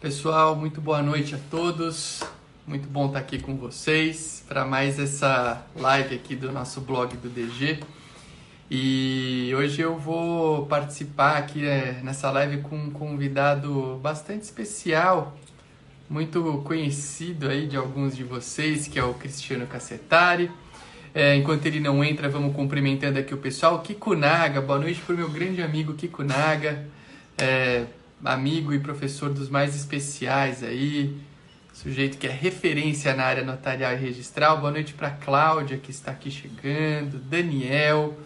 Pessoal, muito boa noite a todos. Muito bom estar aqui com vocês para mais essa live aqui do nosso blog do DG. E hoje eu vou participar aqui é, nessa live com um convidado bastante especial, muito conhecido aí de alguns de vocês, que é o Cristiano Cassetari. É, enquanto ele não entra, vamos cumprimentando aqui o pessoal. Kiko Naga, boa noite para o meu grande amigo Kiko Naga, é, amigo e professor dos mais especiais aí, sujeito que é referência na área notarial e registral. Boa noite para Cláudia, que está aqui chegando, Daniel,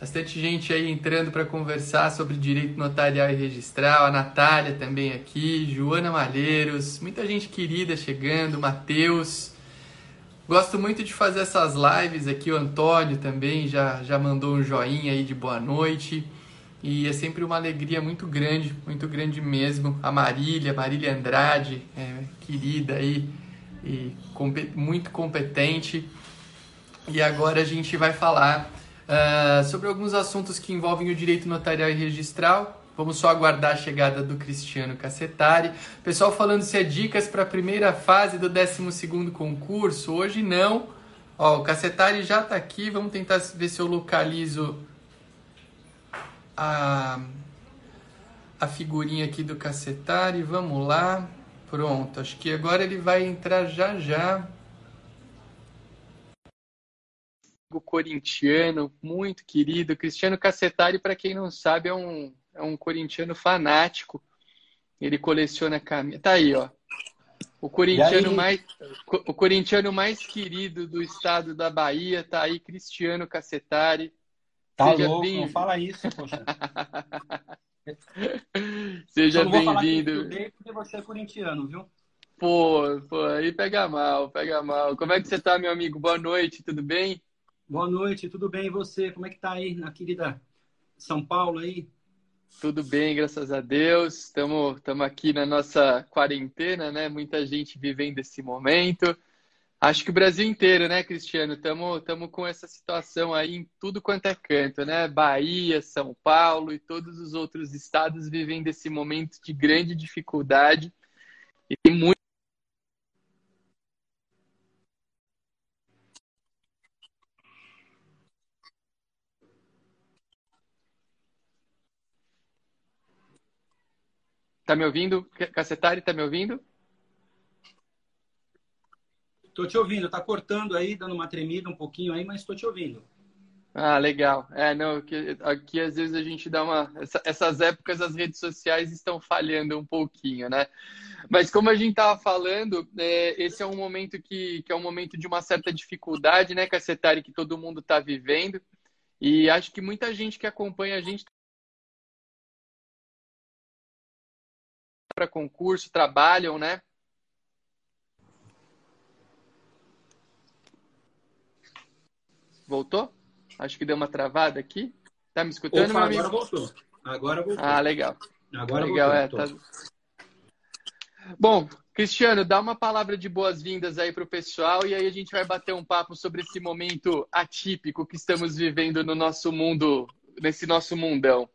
bastante gente aí entrando para conversar sobre direito notarial e registral, a Natália também aqui, Joana Malheiros, muita gente querida chegando, Matheus. Gosto muito de fazer essas lives aqui, o Antônio também já, já mandou um joinha aí de boa noite. E é sempre uma alegria muito grande, muito grande mesmo. A Marília, Marília Andrade, é, querida aí e muito competente. E agora a gente vai falar uh, sobre alguns assuntos que envolvem o direito notarial e registral, Vamos só aguardar a chegada do Cristiano Cassetari. Pessoal falando se é dicas para a primeira fase do 12º concurso. Hoje não. Ó, o Cassetari já está aqui. Vamos tentar ver se eu localizo a, a figurinha aqui do Cassetari. Vamos lá. Pronto. Acho que agora ele vai entrar já já. O corintiano, muito querido. Cristiano Cassetari, para quem não sabe, é um é um corintiano fanático. Ele coleciona camisa. Tá aí, ó. O corintiano, mais, o corintiano mais querido do estado da Bahia tá aí, Cristiano Cassetari. Tá Seja louco, bem... não fala isso, poxa. Seja bem-vindo. porque você é corintiano, viu? Pô, pô, aí pega mal, pega mal. Como é que você tá, meu amigo? Boa noite, tudo bem? Boa noite, tudo bem? E você? Como é que tá aí na querida São Paulo aí? Tudo bem, graças a Deus. Estamos aqui na nossa quarentena, né? Muita gente vivendo esse momento. Acho que o Brasil inteiro, né, Cristiano? Estamos com essa situação aí em tudo quanto é canto, né? Bahia, São Paulo e todos os outros estados vivendo esse momento de grande dificuldade. E tem muito Tá me ouvindo? Cacetari, tá me ouvindo? Tô te ouvindo, tá cortando aí, dando uma tremida um pouquinho aí, mas estou te ouvindo. Ah, legal. É, não, aqui, aqui às vezes a gente dá uma. essas épocas as redes sociais estão falhando um pouquinho, né? Mas como a gente estava falando, é, esse é um momento que, que é um momento de uma certa dificuldade, né, Cacetari, que todo mundo está vivendo. E acho que muita gente que acompanha a gente para concurso, trabalham, né? Voltou? Acho que deu uma travada aqui. Tá me escutando, Opa, meu amigo? Agora voltou. Agora voltou. Ah, legal. Agora legal, voltou. É, tá... Bom, Cristiano, dá uma palavra de boas-vindas aí para o pessoal e aí a gente vai bater um papo sobre esse momento atípico que estamos vivendo no nosso mundo, nesse nosso mundão.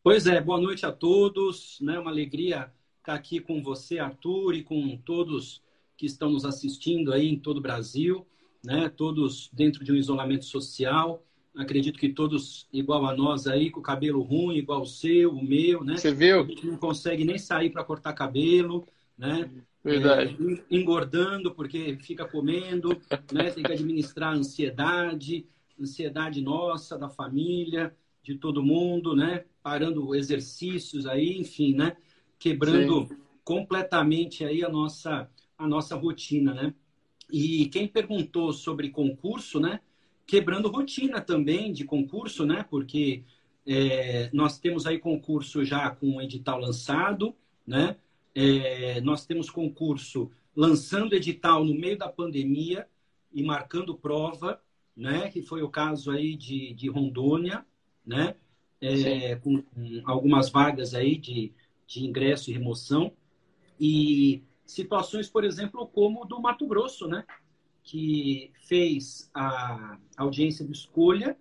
Pois é, boa noite a todos. Né? Uma alegria estar aqui com você, Arthur, e com todos que estão nos assistindo aí em todo o Brasil, né? todos dentro de um isolamento social. Acredito que todos igual a nós aí, com o cabelo ruim, igual o seu, o meu, né? Você viu? A gente não consegue nem sair para cortar cabelo, né? Verdade. É, engordando porque fica comendo, né? Tem que administrar a ansiedade, ansiedade nossa, da família, de todo mundo, né? Parando exercícios aí, enfim, né? Quebrando Sim. completamente aí a nossa a nossa rotina, né? E quem perguntou sobre concurso, né? Quebrando rotina também de concurso, né? Porque é, nós temos aí concurso já com o edital lançado, né? É, nós temos concurso lançando edital no meio da pandemia e marcando prova, né? Que foi o caso aí de, de Rondônia, né? É, com, com, algumas vagas aí de, de ingresso e remoção. E situações, por exemplo, como do Mato Grosso, né? Que fez a audiência de escolha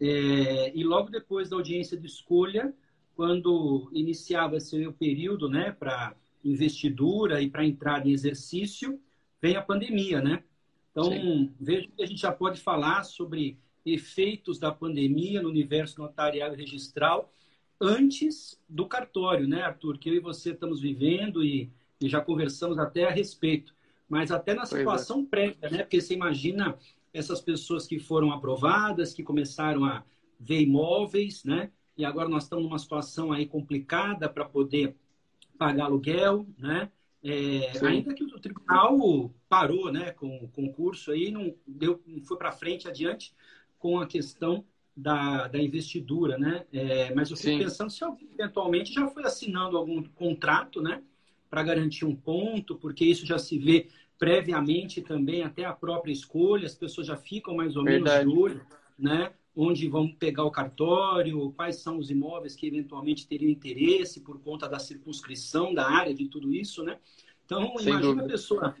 é, e logo depois da audiência de escolha quando iniciava-se o período né, para investidura e para entrar em exercício, vem a pandemia, né? Então, Sim. vejo que a gente já pode falar sobre efeitos da pandemia no universo notarial e registral antes do cartório, né, Arthur? Que eu e você estamos vivendo e, e já conversamos até a respeito. Mas até na é. situação é. prévia, né? Porque você imagina essas pessoas que foram aprovadas, que começaram a ver imóveis, né? E agora nós estamos numa situação aí complicada para poder pagar aluguel, né? É, ainda que o tribunal parou, né, com o concurso aí, não deu, não foi para frente adiante com a questão da, da investidura, né? É, mas eu fico Sim. pensando se alguém eventualmente já foi assinando algum contrato, né, para garantir um ponto, porque isso já se vê previamente também até a própria escolha, as pessoas já ficam mais ou menos de olho, né? onde vão pegar o cartório, quais são os imóveis que eventualmente teriam interesse por conta da circunscrição da área de tudo isso, né? Então, Sem imagina dúvida. a pessoa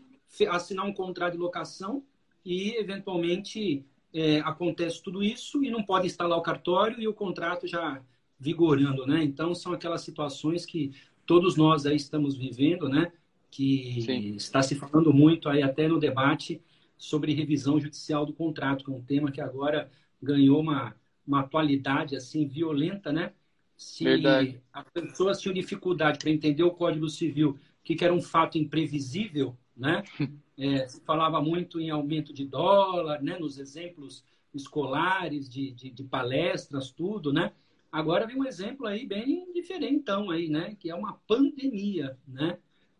assinar um contrato de locação e, eventualmente, é, acontece tudo isso e não pode instalar o cartório e o contrato já vigorando, né? Então, são aquelas situações que todos nós aí estamos vivendo, né? Que Sim. está se falando muito aí até no debate sobre revisão judicial do contrato, que é um tema que agora ganhou uma, uma atualidade assim violenta, né? Se Verdade. as pessoas tinham dificuldade para entender o Código Civil, que, era um fato imprevisível, né? É, se falava muito em aumento de dólar, né? Nos exemplos escolares, de, de, de, palestras, tudo, né? Agora vem um exemplo aí bem diferentão aí, né? Que é uma pandemia, né?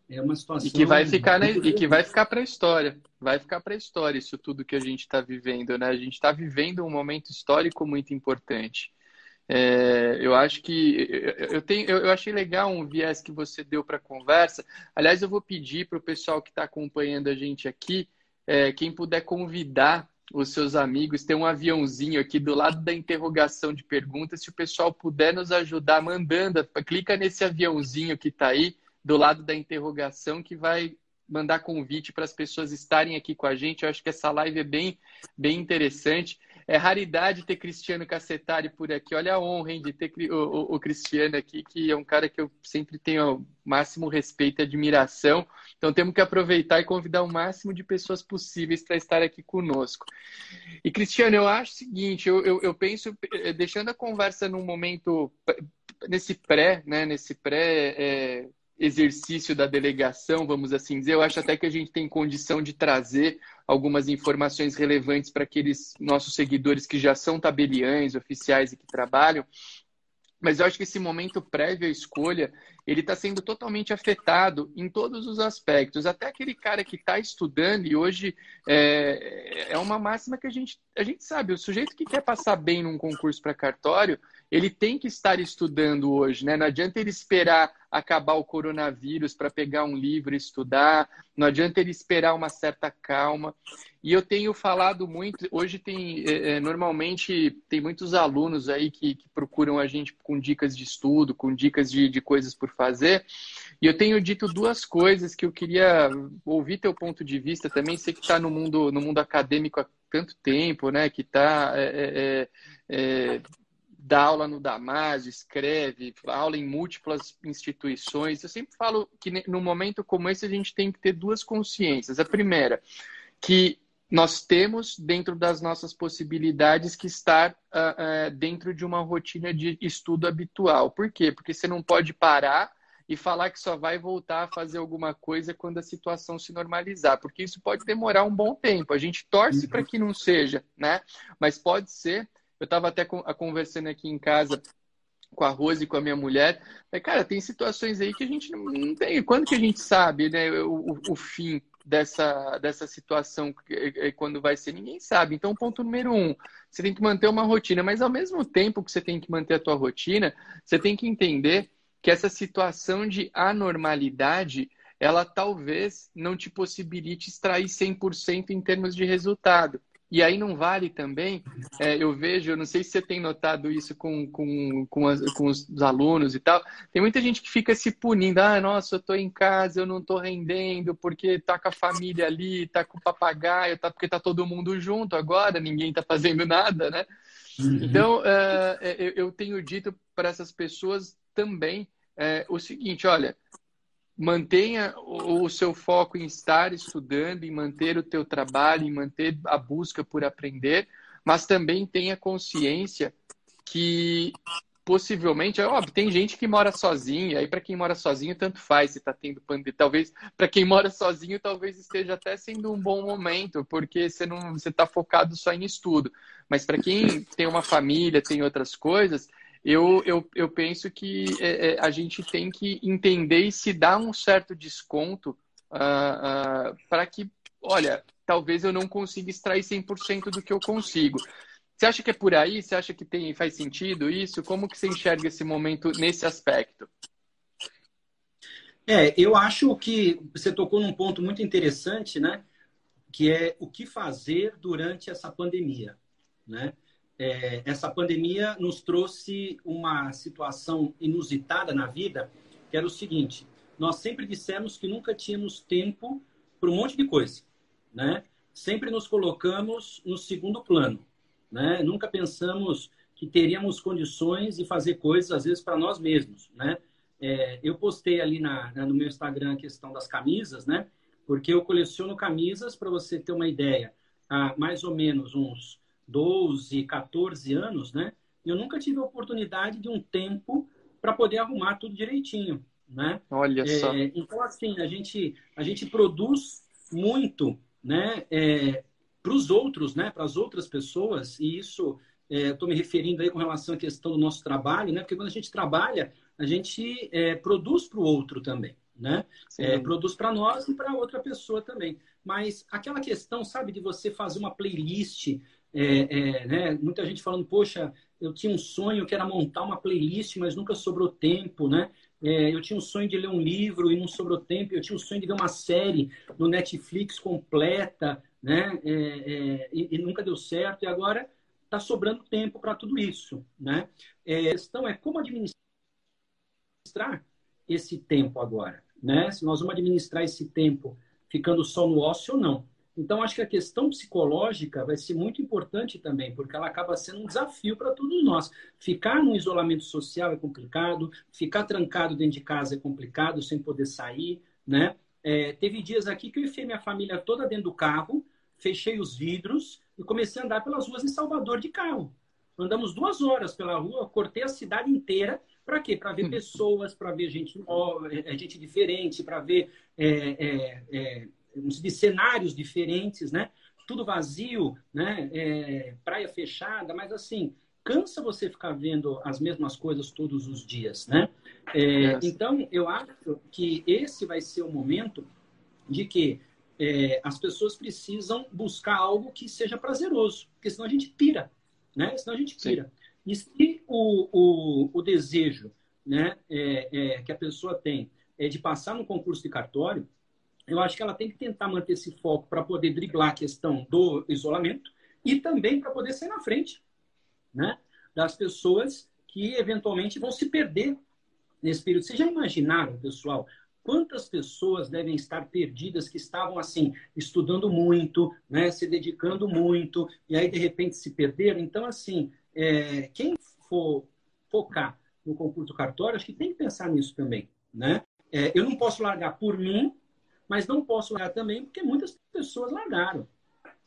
É uma situação. E que vai ficar, né? E que vai ficar para a história. Vai ficar para a história isso tudo que a gente está vivendo, né? A gente está vivendo um momento histórico muito importante. É, eu acho que eu, tenho, eu, achei legal um viés que você deu para a conversa. Aliás, eu vou pedir para o pessoal que está acompanhando a gente aqui, é, quem puder convidar os seus amigos, tem um aviãozinho aqui do lado da interrogação de perguntas. Se o pessoal puder nos ajudar mandando, clica nesse aviãozinho que está aí do lado da interrogação que vai mandar convite para as pessoas estarem aqui com a gente. Eu acho que essa live é bem, bem interessante. É raridade ter Cristiano Cacetari por aqui. Olha a honra hein, de ter o, o, o, Cristiano aqui, que é um cara que eu sempre tenho o máximo respeito e admiração. Então temos que aproveitar e convidar o máximo de pessoas possíveis para estar aqui conosco. E Cristiano, eu acho o seguinte, eu, eu, eu penso, eh, deixando a conversa num momento, nesse pré, né, nesse pré... É, exercício da delegação, vamos assim dizer, eu acho até que a gente tem condição de trazer algumas informações relevantes para aqueles nossos seguidores que já são tabeliães, oficiais e que trabalham. Mas eu acho que esse momento prévio à escolha, ele está sendo totalmente afetado em todos os aspectos. Até aquele cara que está estudando, e hoje é, é uma máxima que a gente, a gente sabe, o sujeito que quer passar bem num concurso para cartório, ele tem que estar estudando hoje, né? Não adianta ele esperar acabar o coronavírus para pegar um livro e estudar, não adianta ele esperar uma certa calma. E eu tenho falado muito, hoje tem, é, é, normalmente, tem muitos alunos aí que, que, procuram a gente com dicas de estudo, com dicas de, de coisas por fazer. E eu tenho dito duas coisas que eu queria ouvir teu ponto de vista também. Sei que está no mundo, no mundo acadêmico há tanto tempo, né? Que está é, é, é dá aula no Damásio, escreve, aula em múltiplas instituições. Eu sempre falo que num momento como esse a gente tem que ter duas consciências. A primeira, que nós temos, dentro das nossas possibilidades, que estar uh, uh, dentro de uma rotina de estudo habitual. Por quê? Porque você não pode parar e falar que só vai voltar a fazer alguma coisa quando a situação se normalizar, porque isso pode demorar um bom tempo. A gente torce uhum. para que não seja, né? Mas pode ser eu estava até conversando aqui em casa com a Rose e com a minha mulher. Mas, cara, tem situações aí que a gente não tem. Quando que a gente sabe né, o, o fim dessa, dessa situação, quando vai ser? Ninguém sabe. Então, ponto número um, você tem que manter uma rotina. Mas, ao mesmo tempo que você tem que manter a tua rotina, você tem que entender que essa situação de anormalidade ela talvez não te possibilite extrair 100% em termos de resultado. E aí não vale também, é, eu vejo, eu não sei se você tem notado isso com, com, com, as, com, os alunos e tal, tem muita gente que fica se punindo, ah, nossa, eu estou em casa, eu não estou rendendo, porque tá com a família ali, tá com o papagaio, tá, porque tá todo mundo junto agora, ninguém tá fazendo nada, né? Uhum. Então, uh, eu tenho dito para essas pessoas também é, o seguinte: olha, mantenha o, seu foco em estar estudando, em manter o teu trabalho, em manter a busca por aprender, mas também tenha consciência que possivelmente, é óbvio, tem gente que mora sozinho, aí para quem mora sozinho tanto faz se está tendo pandemia. Talvez para quem mora sozinho talvez esteja até sendo um bom momento, porque você não você está focado só em estudo. Mas para quem tem uma família, tem outras coisas, eu, eu, eu penso que é, é, a gente tem que entender e se dar um certo desconto uh, uh, para que, olha, talvez eu não consiga extrair 100% do que eu consigo. Você acha que é por aí? Você acha que tem, faz sentido isso? Como que você enxerga esse momento nesse aspecto? É, eu acho que você tocou num ponto muito interessante, né? Que é o que fazer durante essa pandemia, né? É, essa pandemia nos trouxe uma situação inusitada na vida, que era o seguinte: nós sempre dissemos que nunca tínhamos tempo para um monte de coisa, né? Sempre nos colocamos no segundo plano, né? Nunca pensamos que teríamos condições de fazer coisas às vezes para nós mesmos, né? É, eu postei ali na, no meu Instagram a questão das camisas, né? Porque eu coleciono camisas para você ter uma ideia, há mais ou menos uns 12, 14 anos, né? Eu nunca tive a oportunidade de um tempo para poder arrumar tudo direitinho, né? Olha é, só. Então, assim, a gente, a gente produz muito, né? É, para os outros, né? Para as outras pessoas, e isso é, estou me referindo aí com relação à questão do nosso trabalho, né? Porque quando a gente trabalha, a gente é, produz para o outro também, né? É, produz para nós e para outra pessoa também. Mas aquela questão, sabe, de você fazer uma playlist é, é, né? Muita gente falando, poxa, eu tinha um sonho que era montar uma playlist, mas nunca sobrou tempo, né? É, eu tinha um sonho de ler um livro e não sobrou tempo. Eu tinha um sonho de ver uma série no Netflix completa, né? É, é, e, e, nunca deu certo. E agora está sobrando tempo para tudo isso, né? É, a questão é como administrar esse tempo agora, né? Se nós vamos administrar esse tempo ficando só no ócio ou não. Então, acho que a questão psicológica vai ser muito importante também, porque ela acaba sendo um desafio para todos nós. Ficar no isolamento social é complicado, ficar trancado dentro de casa é complicado, sem poder sair, né? É, teve dias aqui que eu enfiei minha família toda dentro do carro, fechei os vidros e comecei a andar pelas ruas em Salvador de carro. Andamos duas horas pela rua, cortei a cidade inteira. Para quê? Para ver hum. pessoas, para ver gente, é, gente diferente, para ver é, é, é de cenários diferentes, né? Tudo vazio, né? É, praia fechada, mas assim, cansa você ficar vendo as mesmas coisas todos os dias, né? É, então, eu acho que esse vai ser o momento de que é, as pessoas precisam buscar algo que seja prazeroso, porque senão a gente pira, né? Senão a gente pira. Sim. E se o, o, o desejo né, é, é, que a pessoa tem é de passar no concurso de cartório, eu acho que ela tem que tentar manter esse foco para poder driblar a questão do isolamento e também para poder sair na frente né, das pessoas que eventualmente vão se perder nesse período. Vocês já imaginaram, pessoal, quantas pessoas devem estar perdidas que estavam assim, estudando muito, né, se dedicando muito, e aí de repente se perderam? Então, assim, é, quem for focar no concurso cartório, acho que tem que pensar nisso também. Né? É, eu não posso largar por mim mas não posso largar também porque muitas pessoas largaram.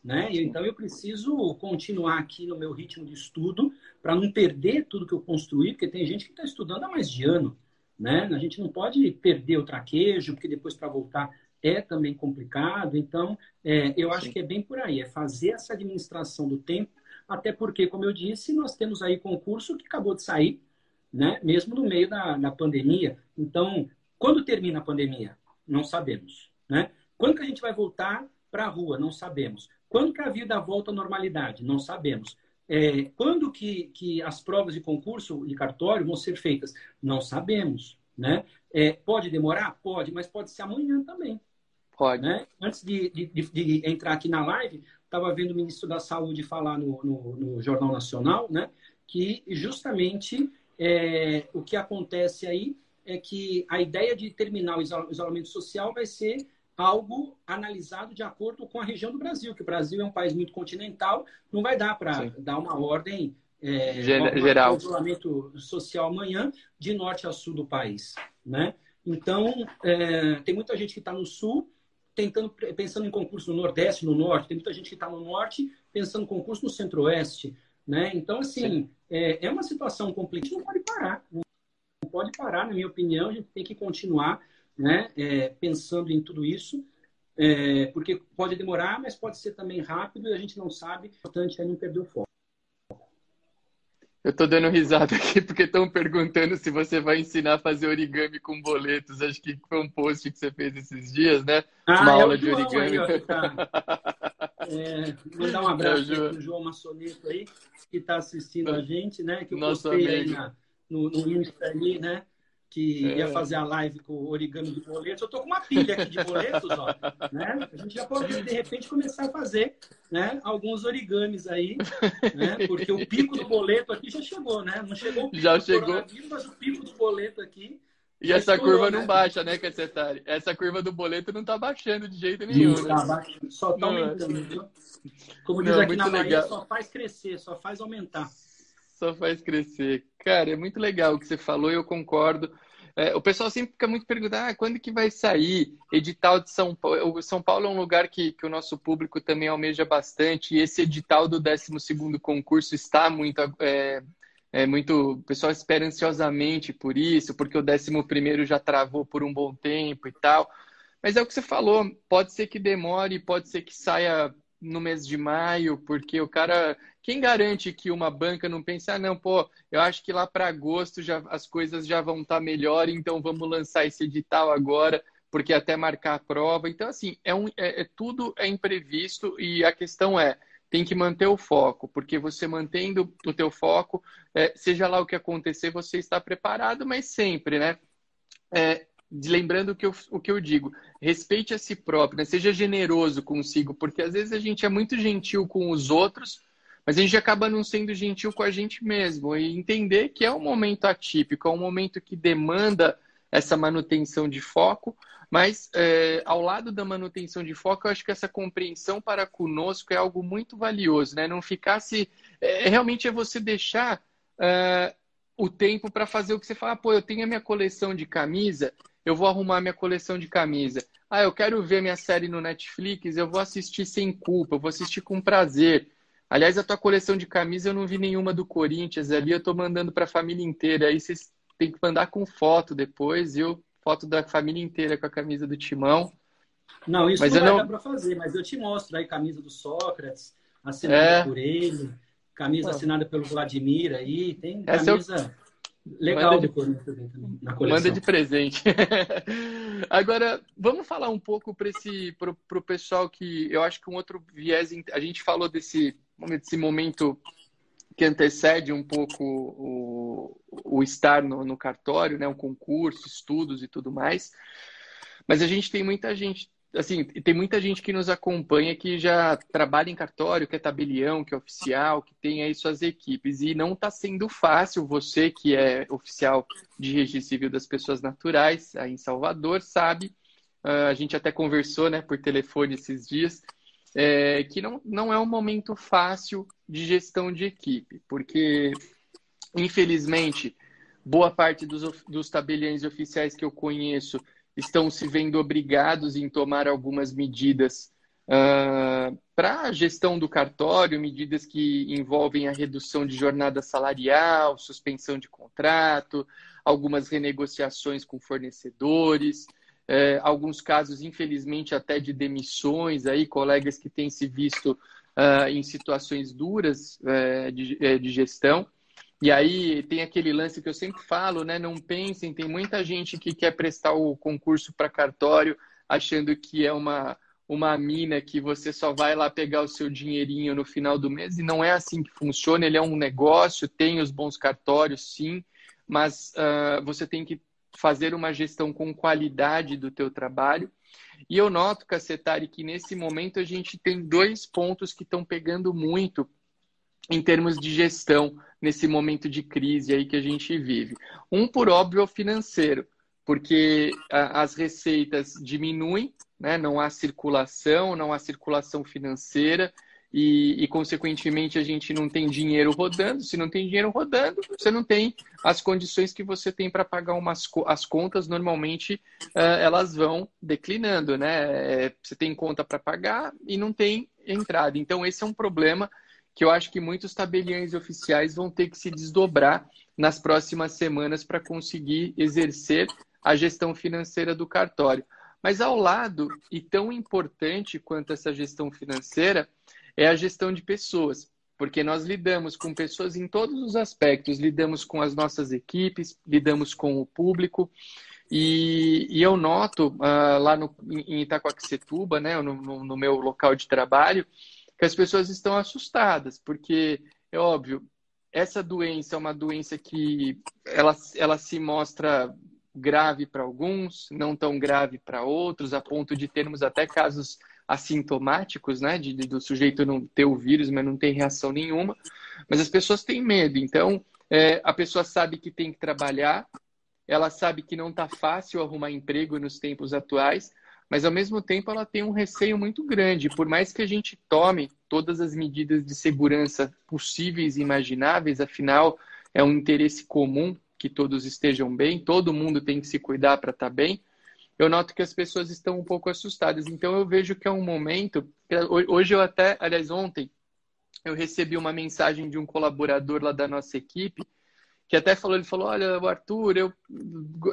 Né? Então eu preciso continuar aqui no meu ritmo de estudo para não perder tudo que eu construí, porque tem gente que está estudando há mais de ano. Né? A gente não pode perder o traquejo, porque depois para voltar é também complicado. Então, é, eu acho Sim. que é bem por aí, é fazer essa administração do tempo, até porque, como eu disse, nós temos aí concurso que acabou de sair, né? mesmo no meio da, da pandemia. Então, quando termina a pandemia? Não sabemos. Né? Quando que a gente vai voltar para a rua? Não sabemos. Quando que a vida volta à normalidade? Não sabemos. É, quando que, que as provas de concurso e cartório vão ser feitas? Não sabemos. Né? É, pode demorar? Pode, mas pode ser amanhã também. Pode. Né? Antes de, de, de, entrar aqui na live, estava vendo o ministro da Saúde falar no, no, no Jornal Nacional, né? Que justamente é, o que acontece aí é que a ideia de terminar o isolamento social vai ser algo analisado de acordo com a região do Brasil, que o Brasil é um país muito continental, não vai dar para dar uma ordem é, geral isolamento social amanhã de norte a sul do país, né? Então é, tem muita gente que está no sul tentando pensando em concurso no nordeste, no norte, tem muita gente que está no norte pensando em concurso no centro-oeste, né? Então assim é, é, uma situação complicada, não pode parar, não pode parar, na minha opinião, a gente tem que continuar né, é, pensando em tudo isso, é, porque pode demorar, mas pode ser também rápido e a gente não sabe. O importante é não perder o foco. Eu tô dando risada aqui porque estão perguntando se você vai ensinar a fazer origami com boletos. Acho que foi um post que você fez esses dias, né? Ah, Uma é aula de origami. Aí, ó, tá. é, mandar um abraço é pro João Massoneto aí, que está assistindo a gente, né? Que eu Nosso postei amigo. aí na, no, no Insta ali, né? Que é. ia fazer a live com o origami de boletos. Eu tô com uma pilha aqui de boletos, ó, né? A gente já pode, de repente, começar a fazer né, alguns origamis aí, né? Porque o pico do boleto aqui já chegou, né? Não chegou o pico já do chegou. mas o pico do boleto aqui e essa estourou, curva não né? baixa, né, Cassetari? Essa curva do boleto não tá baixando de jeito nenhum. Não, né? tá baixando, só tá não, aumentando, viu? Como diz não, aqui na Bahia, legal. só faz crescer, só faz aumentar só faz crescer. Cara, é muito legal o que você falou eu concordo. É, o pessoal sempre fica muito perguntando, ah, quando que vai sair edital de São Paulo? O São Paulo é um lugar que, que o nosso público também almeja bastante e esse edital do 12º concurso está muito... É, é muito... O pessoal espera ansiosamente por isso, porque o 11º já travou por um bom tempo e tal. Mas é o que você falou, pode ser que demore, pode ser que saia no mês de maio, porque o cara. Quem garante que uma banca não pense, ah, não, pô, eu acho que lá para agosto já, as coisas já vão estar tá melhor, então vamos lançar esse edital agora, porque até marcar a prova. Então, assim, é, um, é, é tudo é imprevisto e a questão é tem que manter o foco, porque você mantendo o teu foco, é, seja lá o que acontecer, você está preparado, mas sempre, né? É, lembrando o que eu, o que eu digo, respeite a si próprio, né? seja generoso consigo, porque às vezes a gente é muito gentil com os outros, mas a gente acaba não sendo gentil com a gente mesmo. E entender que é um momento atípico, é um momento que demanda essa manutenção de foco, mas é, ao lado da manutenção de foco, eu acho que essa compreensão para conosco é algo muito valioso, né? Não ficar se. É, realmente é você deixar. Uh, o tempo para fazer o que você fala, ah, pô, eu tenho a minha coleção de camisa eu vou arrumar minha coleção de camisa. Ah, eu quero ver minha série no Netflix, eu vou assistir sem culpa, eu vou assistir com prazer. Aliás, a tua coleção de camisa eu não vi nenhuma do Corinthians ali, eu tô mandando para a família inteira. Aí vocês têm que mandar com foto depois, viu? Foto da família inteira com a camisa do Timão. Não, isso mas não não... dar para fazer, mas eu te mostro aí camisa do Sócrates, assinada é... por ele, camisa assinada pelo Vladimir aí, tem camisa... Essa eu... Legal Manda de, na coleção. Manda de presente. Agora, vamos falar um pouco para esse pro, pro pessoal que eu acho que um outro viés, a gente falou desse, desse momento que antecede um pouco o, o estar no, no cartório, né, um concurso, estudos e tudo mais. Mas a gente tem muita gente assim, tem muita gente que nos acompanha que já trabalha em cartório, que é tabelião, que é oficial, que tem aí suas equipes. E não está sendo fácil, você que é oficial de registro civil das pessoas naturais, aí em Salvador, sabe, uh, a gente até conversou né, por telefone esses dias, é, que não, não é um momento fácil de gestão de equipe, porque, infelizmente, boa parte dos, dos tabeliães oficiais que eu conheço estão se vendo obrigados em tomar algumas medidas uh, para a gestão do cartório, medidas que envolvem a redução de jornada salarial, suspensão de contrato, algumas renegociações com fornecedores, uh, alguns casos, infelizmente, até de demissões, aí, colegas que têm se visto uh, em situações duras eh, de, eh, de gestão. E aí tem aquele lance que eu sempre falo, né? Não pensem, tem muita gente que quer prestar o concurso para cartório achando que é uma, uma mina que você só vai lá pegar o seu dinheirinho no final do mês e não é assim que funciona. Ele é um negócio, tem os bons cartórios, sim, mas uh, você tem que fazer uma gestão com qualidade do teu trabalho. E eu noto, Cacetari, que nesse momento a gente tem dois pontos que estão pegando muito em termos de gestão nesse momento de crise aí que a gente vive. Um, por óbvio, é o financeiro, porque as receitas diminuem, né? não há circulação, não há circulação financeira, e, e, consequentemente, a gente não tem dinheiro rodando. Se não tem dinheiro rodando, você não tem as condições que você tem para pagar umas, as contas. Normalmente, uh, elas vão declinando, né? É, você tem conta para pagar e não tem entrada. Então, esse é um problema que eu acho que muitos tabeliões oficiais vão ter que se desdobrar nas próximas semanas para conseguir exercer a gestão financeira do cartório. Mas ao lado, e tão importante quanto essa gestão financeira, é a gestão de pessoas, porque nós lidamos com pessoas em todos os aspectos, lidamos com as nossas equipes, lidamos com o público. E, e eu noto uh, lá no, em Itacoaxetuba, né, no, no, meu local de trabalho, que as pessoas estão assustadas, porque é óbvio, essa doença é uma doença que ela, ela se mostra grave para alguns, não tão grave para outros, a ponto de termos até casos assintomáticos, né, de, do sujeito não ter o vírus, mas não tem reação nenhuma. Mas as pessoas têm medo, então é, a pessoa sabe que tem que trabalhar, ela sabe que não está fácil arrumar emprego nos tempos atuais, mas ao mesmo tempo ela tem um receio muito grande. Por mais que a gente tome todas as medidas de segurança possíveis e imagináveis, afinal é um interesse comum que todos estejam bem, todo mundo tem que se cuidar para estar tá bem eu noto que as pessoas estão um pouco assustadas. Então eu vejo que é um momento. Hoje eu até, aliás, ontem, eu recebi uma mensagem de um colaborador lá da nossa equipe que até falou, ele falou, olha, Arthur, eu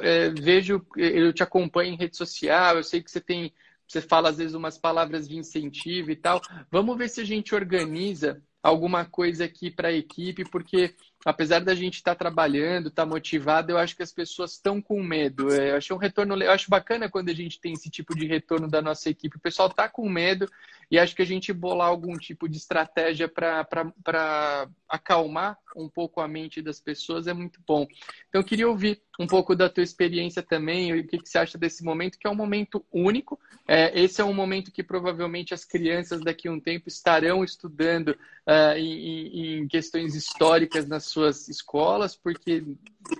é, vejo, eu te acompanho em rede social, eu sei que você tem, você fala às vezes umas palavras de incentivo e tal. Vamos ver se a gente organiza alguma coisa aqui para a equipe, porque apesar da gente estar tá trabalhando, estar tá motivado, eu acho que as pessoas estão com medo. É, eu acho um retorno, eu acho bacana quando a gente tem esse tipo de retorno da nossa equipe. O pessoal está com medo e acho que a gente bolar algum tipo de estratégia para acalmar um pouco a mente das pessoas é muito bom. Então, eu queria ouvir um pouco da tua experiência também, o que, que você acha desse momento, que é um momento único. É, esse é um momento que provavelmente as crianças daqui a um tempo estarão estudando uh, em, em questões históricas nas suas escolas, porque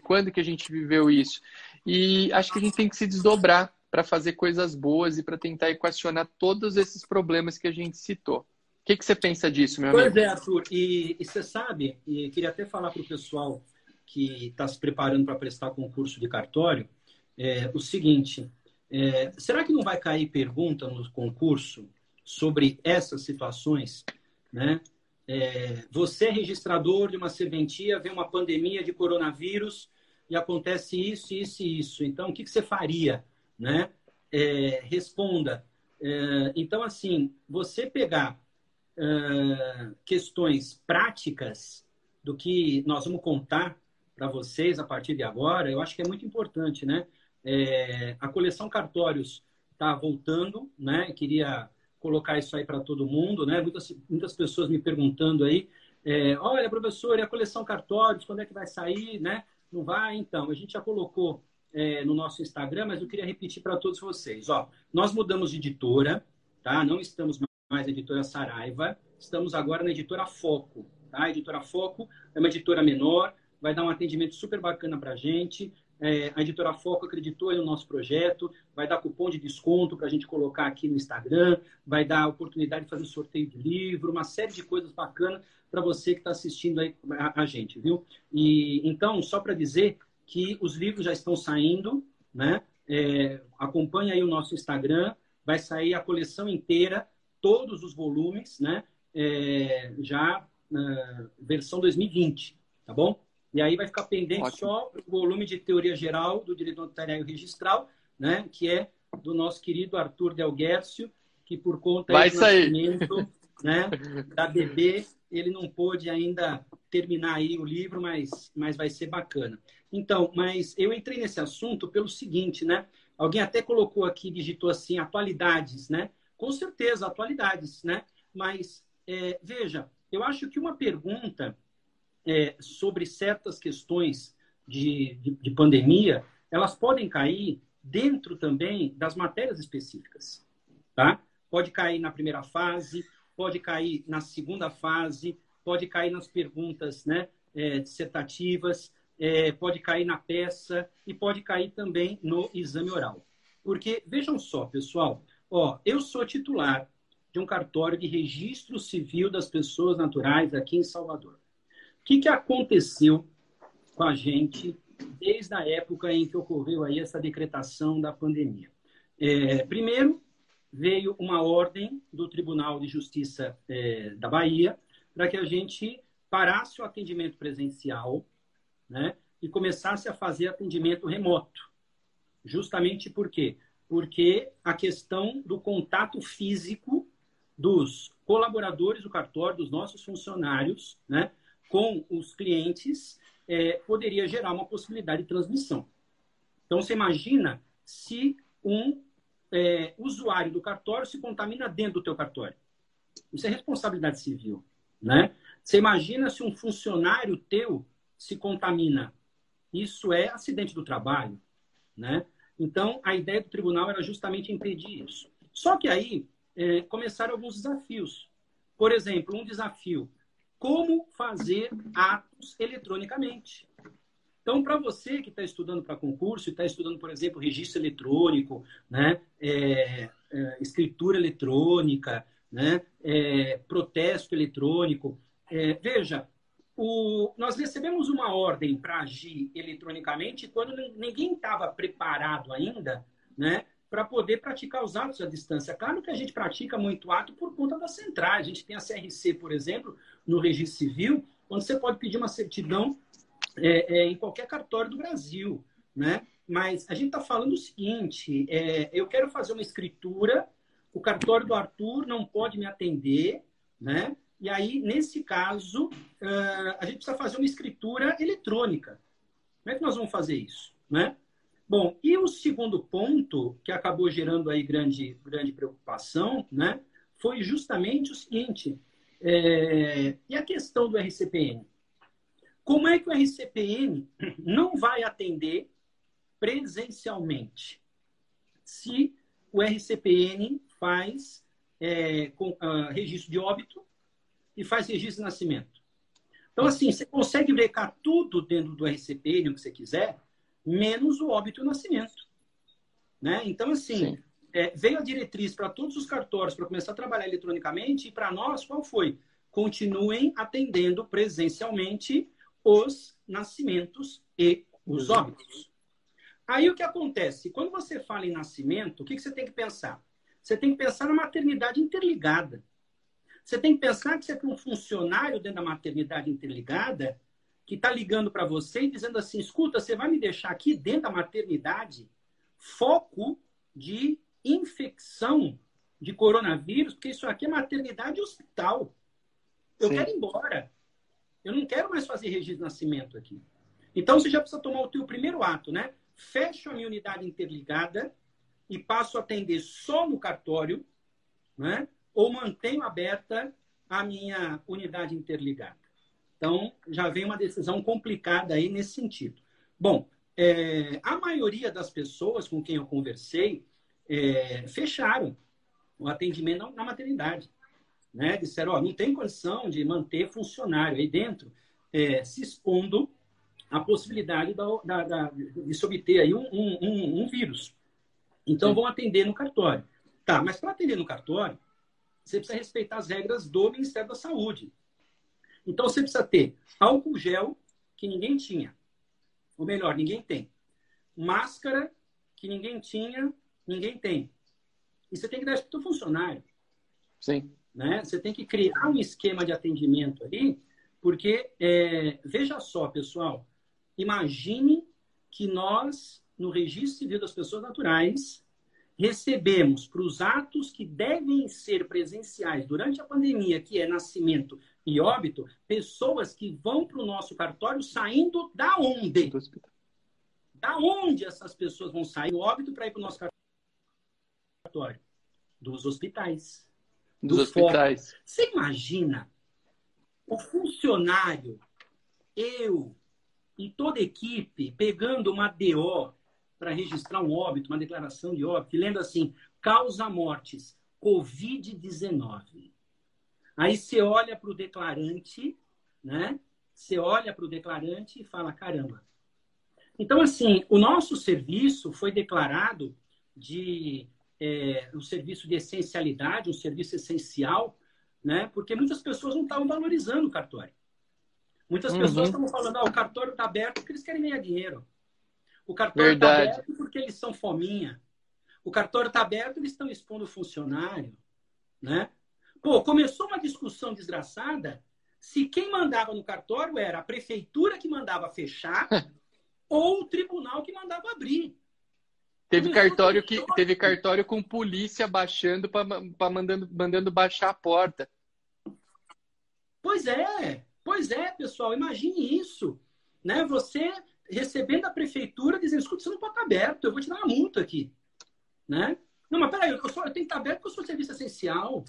quando que a gente viveu isso? E acho que a gente tem que se desdobrar para fazer coisas boas e para tentar equacionar todos esses problemas que a gente citou. O que, que você pensa disso, meu pois amigo? Pois é, Arthur. E, e você sabe, e queria até falar para o pessoal que está se preparando para prestar concurso de cartório, é, o seguinte: é, será que não vai cair pergunta no concurso sobre essas situações, né? É, você é registrador de uma serventia, vê uma pandemia de coronavírus e acontece isso, isso e isso. Então, o que, que você faria? Né? É, responda. É, então, assim, você pegar é, questões práticas do que nós vamos contar para vocês a partir de agora, eu acho que é muito importante, né? É, a coleção Cartórios está voltando, né? Queria colocar isso aí para todo mundo, né? Muitas, muitas pessoas me perguntando aí, é, olha, professor, e a coleção cartórios, quando é que vai sair, né? Não vai? Então, a gente já colocou é, no nosso Instagram, mas eu queria repetir para todos vocês. Ó, nós mudamos de editora, tá? Não estamos mais na editora Saraiva, estamos agora na editora Foco, tá? A editora Foco é uma editora menor, vai dar um atendimento super bacana para gente. É, a editora Foco acreditou no nosso projeto, vai dar cupom de desconto para a gente colocar aqui no Instagram, vai dar oportunidade de fazer sorteio de livro, uma série de coisas bacanas para você que está assistindo aí a, a, gente, viu? E então, só para dizer que os livros já estão saindo, né? É, acompanha aí o nosso Instagram, vai sair a coleção inteira, todos os volumes, né? É, já na versão 2020, tá bom? E aí vai ficar pendente Ótimo. só o volume de teoria geral do direito notarial registral, né? Que é do nosso querido Arthur Del Guercio, que por conta vai do sair. nascimento né, da bebê, ele não pôde ainda terminar aí o livro, mas, mas vai ser bacana. Então, mas eu entrei nesse assunto pelo seguinte, né? Alguém até colocou aqui, digitou assim, atualidades, né? Com certeza, atualidades, né? Mas, é, veja, eu acho que uma pergunta é, sobre certas questões de, de, de, pandemia elas podem cair dentro também das matérias específicas, tá? Pode cair na primeira fase, pode cair na segunda fase, pode cair nas perguntas, né, é, dissertativas, é, pode cair na peça e pode cair também no exame oral. Porque, vejam só, pessoal, ó, eu sou titular de um cartório de registro civil das pessoas naturais aqui em Salvador. Que, que aconteceu com a gente desde a época em que ocorreu aí essa decretação da pandemia? É, primeiro, veio uma ordem do Tribunal de Justiça é, da Bahia para que a gente parasse o atendimento presencial né, e começasse a fazer atendimento remoto. Justamente por quê? Porque a questão do contato físico dos colaboradores do cartório, dos nossos funcionários, né, com os clientes, é, poderia gerar uma possibilidade de transmissão. Então, você imagina se um é, usuário do cartório se contamina dentro do teu cartório. Isso é responsabilidade civil, né? Você imagina se um funcionário teu se contamina. Isso é acidente do trabalho, né? Então, a ideia do tribunal era justamente impedir isso. Só que aí é, começaram alguns desafios. Por exemplo, um desafio: como fazer atos eletronicamente? Então, para você que está estudando para concurso, está estudando, por exemplo, registro eletrônico, né? É, é, escritura eletrônica, né? É, protesto eletrônico, é, veja, o, nós recebemos uma ordem para agir eletronicamente quando ninguém estava preparado ainda, né? Para poder praticar os atos à distância. Claro que a gente pratica muito ato por conta da central. A gente tem a CRC, por exemplo, no registro civil, onde você pode pedir uma certidão é, é, em qualquer cartório do Brasil, né? Mas a gente está falando o seguinte: é, eu quero fazer uma escritura, o cartório do Arthur não pode me atender, né? E aí, nesse caso, a gente precisa fazer uma escritura eletrônica. Como é que nós vamos fazer isso? Né? Bom, e o segundo ponto, que acabou gerando aí grande, grande preocupação, né, foi justamente o seguinte: é, e a questão do RCPN? Como é que o RCPN não vai atender presencialmente se o RCPN faz é, com, uh, registro de óbito e faz registro de nascimento. Então, assim, você consegue brecar tudo dentro do RCPN, o que você quiser, menos o óbito e o nascimento. Né? Então, assim, é, veio a diretriz para todos os cartórios para começar a trabalhar eletronicamente, e para nós, qual foi? Continuem atendendo presencialmente os nascimentos e os óbitos. Aí o que acontece? Quando você fala em nascimento, o que, que você tem que pensar? Você tem que pensar na maternidade interligada. Você tem que pensar que você tem um funcionário dentro da maternidade interligada que está ligando para você e dizendo assim: escuta, você vai me deixar aqui dentro da maternidade foco de infecção de coronavírus, porque isso aqui é maternidade hospital. Eu Sim. quero ir embora. Eu não quero mais fazer registro de nascimento aqui. Então você já precisa tomar o teu primeiro ato, né? Fecho a minha unidade interligada e passo a atender só no cartório, né? ou mantenho aberta a minha unidade interligada. Então, já vem uma decisão complicada aí nesse sentido. Bom, é, a maioria das pessoas com quem eu conversei é, fecharam o atendimento na maternidade. Né? Disseram, ó, não tem condição de manter funcionário aí dentro, é, se expondo à possibilidade da, da, da, de se obter aí um, um, um vírus. Então, Sim. vão atender no cartório. Tá, mas para atender no cartório, você precisa respeitar as regras do Ministério da Saúde. Então, você precisa ter álcool gel, que ninguém tinha. Ou melhor, ninguém tem. Máscara, que ninguém tinha, ninguém tem. E você tem que dar isso para o funcionário. Sim. Né? Você tem que criar um esquema de atendimento ali, porque, é, veja só, pessoal, imagine que nós, no Registro Civil das Pessoas Naturais, recebemos para os atos que devem ser presenciais durante a pandemia, que é nascimento e óbito, pessoas que vão para o nosso cartório saindo da onde? Da onde essas pessoas vão sair do óbito para ir para o nosso cartório? Dos hospitais. Dos do hospitais. Fórum. Você imagina o funcionário, eu e toda a equipe pegando uma DO para registrar um óbito, uma declaração de óbito, lendo assim, causa mortes, Covid-19. Aí você olha para o declarante, né? Você olha para o declarante e fala, caramba. Então, assim, o nosso serviço foi declarado de é, um serviço de essencialidade, um serviço essencial, né? Porque muitas pessoas não estavam valorizando o cartório. Muitas uhum. pessoas estavam falando, ah, o cartório está aberto porque eles querem ganhar dinheiro. O cartório está aberto porque eles são fominha. O cartório está aberto, eles estão expondo o funcionário. Né? Pô, começou uma discussão desgraçada se quem mandava no cartório era a prefeitura que mandava fechar ou o tribunal que mandava abrir. Teve cartório que teve cartório com polícia baixando para mandando mandando baixar a porta. Pois é, pois é, pessoal, imagine isso, né? Você recebendo a prefeitura dizendo, escuta, você não pode estar aberto, eu vou te dar uma multa aqui, né? Não, mas peraí, eu, eu tenho que estar aberto porque eu sou serviço essencial.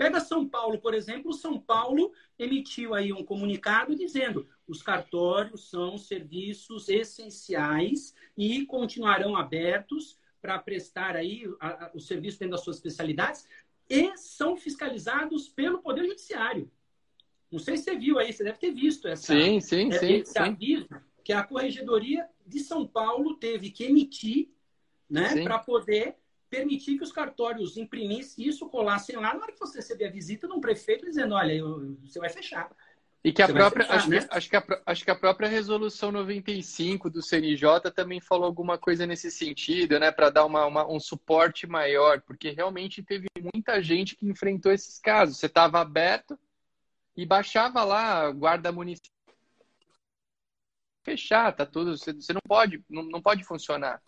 Pega São Paulo, por exemplo, São Paulo emitiu aí um comunicado dizendo os cartórios são serviços essenciais e continuarão abertos para prestar aí a, a, o serviço dentro das suas especialidades e são fiscalizados pelo Poder Judiciário. Não sei se você viu aí, você deve ter visto essa, sim, sim, sim, esse aviso que a Corregedoria de São Paulo teve que emitir né, para poder permitir que os cartórios imprimissem isso, colassem lá, na hora que você receber a visita de um prefeito dizendo, olha, eu, você vai fechar. E que a você própria, fechar, acho, né? que, acho, que a, acho que a própria resolução 95 do CNJ também falou alguma coisa nesse sentido, né, para dar uma, uma, um suporte maior, porque realmente teve muita gente que enfrentou esses casos. Você estava aberto e baixava lá guarda municipal fechar, tá tudo, você, você não pode, não, não pode funcionar.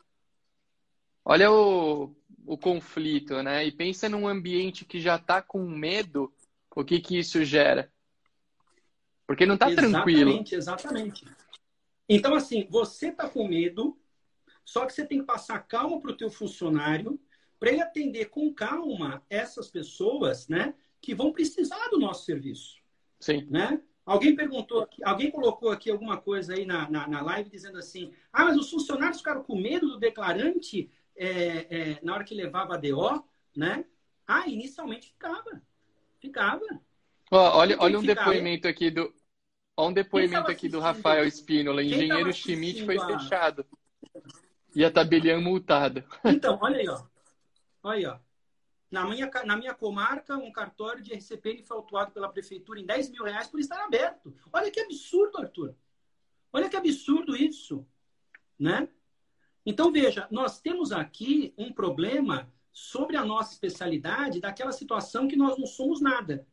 Olha o, o conflito, né? E pensa num ambiente que já está com medo, o que que isso gera? Porque não está tranquilo. Exatamente, exatamente. Então, assim, você está com medo, só que você tem que passar calma para o teu funcionário, para ele atender com calma essas pessoas, né? Que vão precisar do nosso serviço. Sim. Né? Alguém perguntou, alguém colocou aqui alguma coisa aí na, na, na live dizendo assim: ah, mas os funcionários ficaram com medo do declarante é, é, na hora que levava a DO, né? Ah, inicialmente ficava. Ficava. Oh, olha, olha um depoimento aqui do. Olha um depoimento aqui do Rafael Espínola. Engenheiro Schmidt foi a... fechado. E a tabeliã multada. Então, olha aí, ó. Olha aí, ó. Na minha, na minha comarca, um cartório de RCPN foi autuado pela prefeitura em 10 mil reais por estar aberto. Olha que absurdo, Arthur. Olha que absurdo isso. Né? Então, veja, nós temos aqui um problema sobre a nossa especialidade daquela situação que nós não somos nada.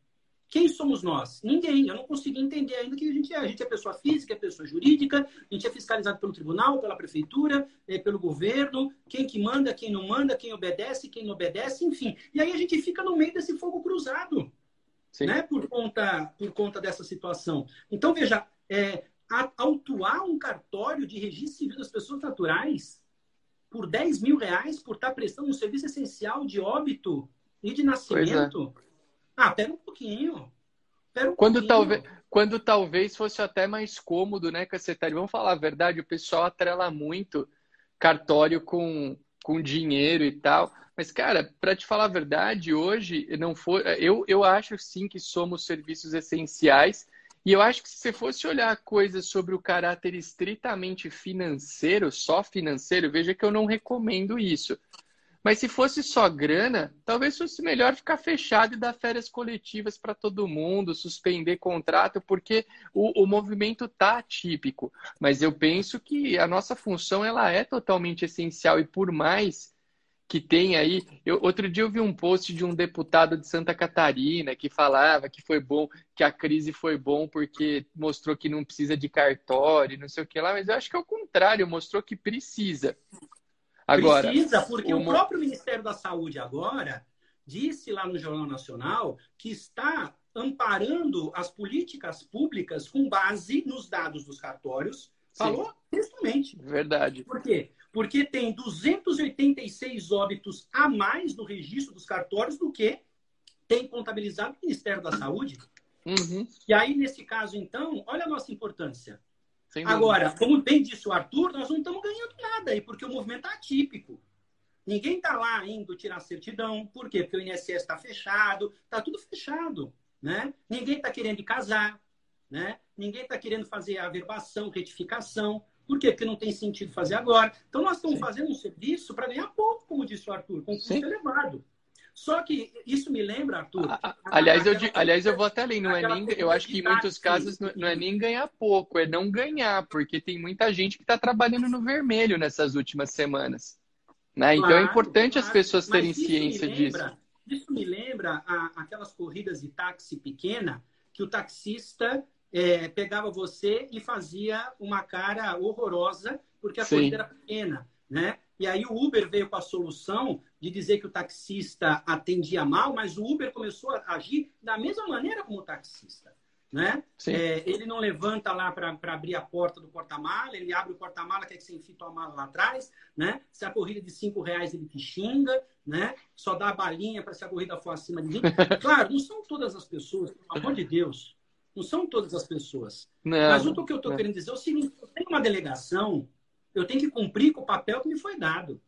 Quem somos nós? Ninguém. Eu não consegui entender ainda que a gente é. A gente é pessoa física, é pessoa jurídica, a gente é fiscalizado pelo tribunal, pela prefeitura, é, pelo governo, quem que manda, quem não manda, quem obedece, quem não obedece, enfim. E aí a gente fica no meio desse fogo cruzado, Sim. né? Por conta, por conta dessa situação. Então, veja, é, autuar um cartório de registro civil das pessoas naturais por 10 mil reais por estar prestando um serviço essencial de óbito e de nascimento. É. Ah, pera um pouquinho. Pera um quando, pouquinho. Talvez, quando talvez fosse até mais cômodo, né, Cacetário? Vamos falar a verdade, o pessoal atrela muito cartório com, com dinheiro e tal. Mas, cara, para te falar a verdade, hoje não for. Eu, eu acho sim que somos serviços essenciais e eu acho que se você fosse olhar coisas sobre o caráter estritamente financeiro, só financeiro, veja que eu não recomendo isso. Mas se fosse só grana, talvez fosse melhor ficar fechado e dar férias coletivas para todo mundo, suspender contrato, porque o, o movimento tá atípico. Mas eu penso que a nossa função ela é totalmente essencial e por mais que tem aí. Eu, outro dia eu vi um post de um deputado de Santa Catarina que falava que foi bom, que a crise foi bom porque mostrou que não precisa de cartório, não sei o que lá, mas eu acho que é o contrário, mostrou que precisa. Agora, precisa, porque uma... o próprio Ministério da Saúde agora disse lá no Jornal Nacional que está amparando as políticas públicas com base nos dados dos cartórios. Falou textualmente. Verdade. Por quê? Porque tem 286 óbitos a mais no registro dos cartórios do que tem contabilizado o Ministério da Saúde. Uhum. E aí, nesse caso, então, olha a nossa importância. Agora, como bem disse o Arthur, nós não estamos ganhando nada aí, porque o movimento é atípico. Ninguém está lá indo tirar certidão. Por quê? Porque o INSS está fechado, está tudo fechado. Né? Ninguém está querendo casar, né? ninguém está querendo fazer averbação, retificação. Por quê? Porque não tem sentido fazer agora. Então, nós estamos Sim. fazendo um serviço para ganhar pouco, como disse o Arthur, com custo Sim. elevado. Só que isso me lembra, Arthur. aliás, eu, aliás, eu vou até além, não é nem. Eu acho que em muitos casos não é nem ganhar pouco, é não ganhar, porque tem muita gente que está trabalhando no vermelho nessas últimas semanas. Né? Claro, então é importante claro. as pessoas terem ciência lembra, disso. Isso me lembra a, aquelas corridas de táxi pequena que o taxista é, pegava você e fazia uma cara horrorosa porque a Sim. corrida era pequena, né? E aí o Uber veio com a solução de dizer que o taxista atendia mal, mas o Uber começou a agir da mesma maneira como o taxista. Né? É, ele não levanta lá para abrir a porta do porta-mala, ele abre o porta-mala, quer que você enfie tua mala lá atrás, né? Se a corrida é de cinco reais, ele te xinga, né? Só dá a balinha para se a corrida for acima de mim. Claro, não são todas as pessoas, pelo amor de Deus. Não são todas as pessoas. Não, Mas o que eu estou querendo dizer é o seguinte: eu tenho uma delegação, eu tenho que cumprir com o papel que me foi dado.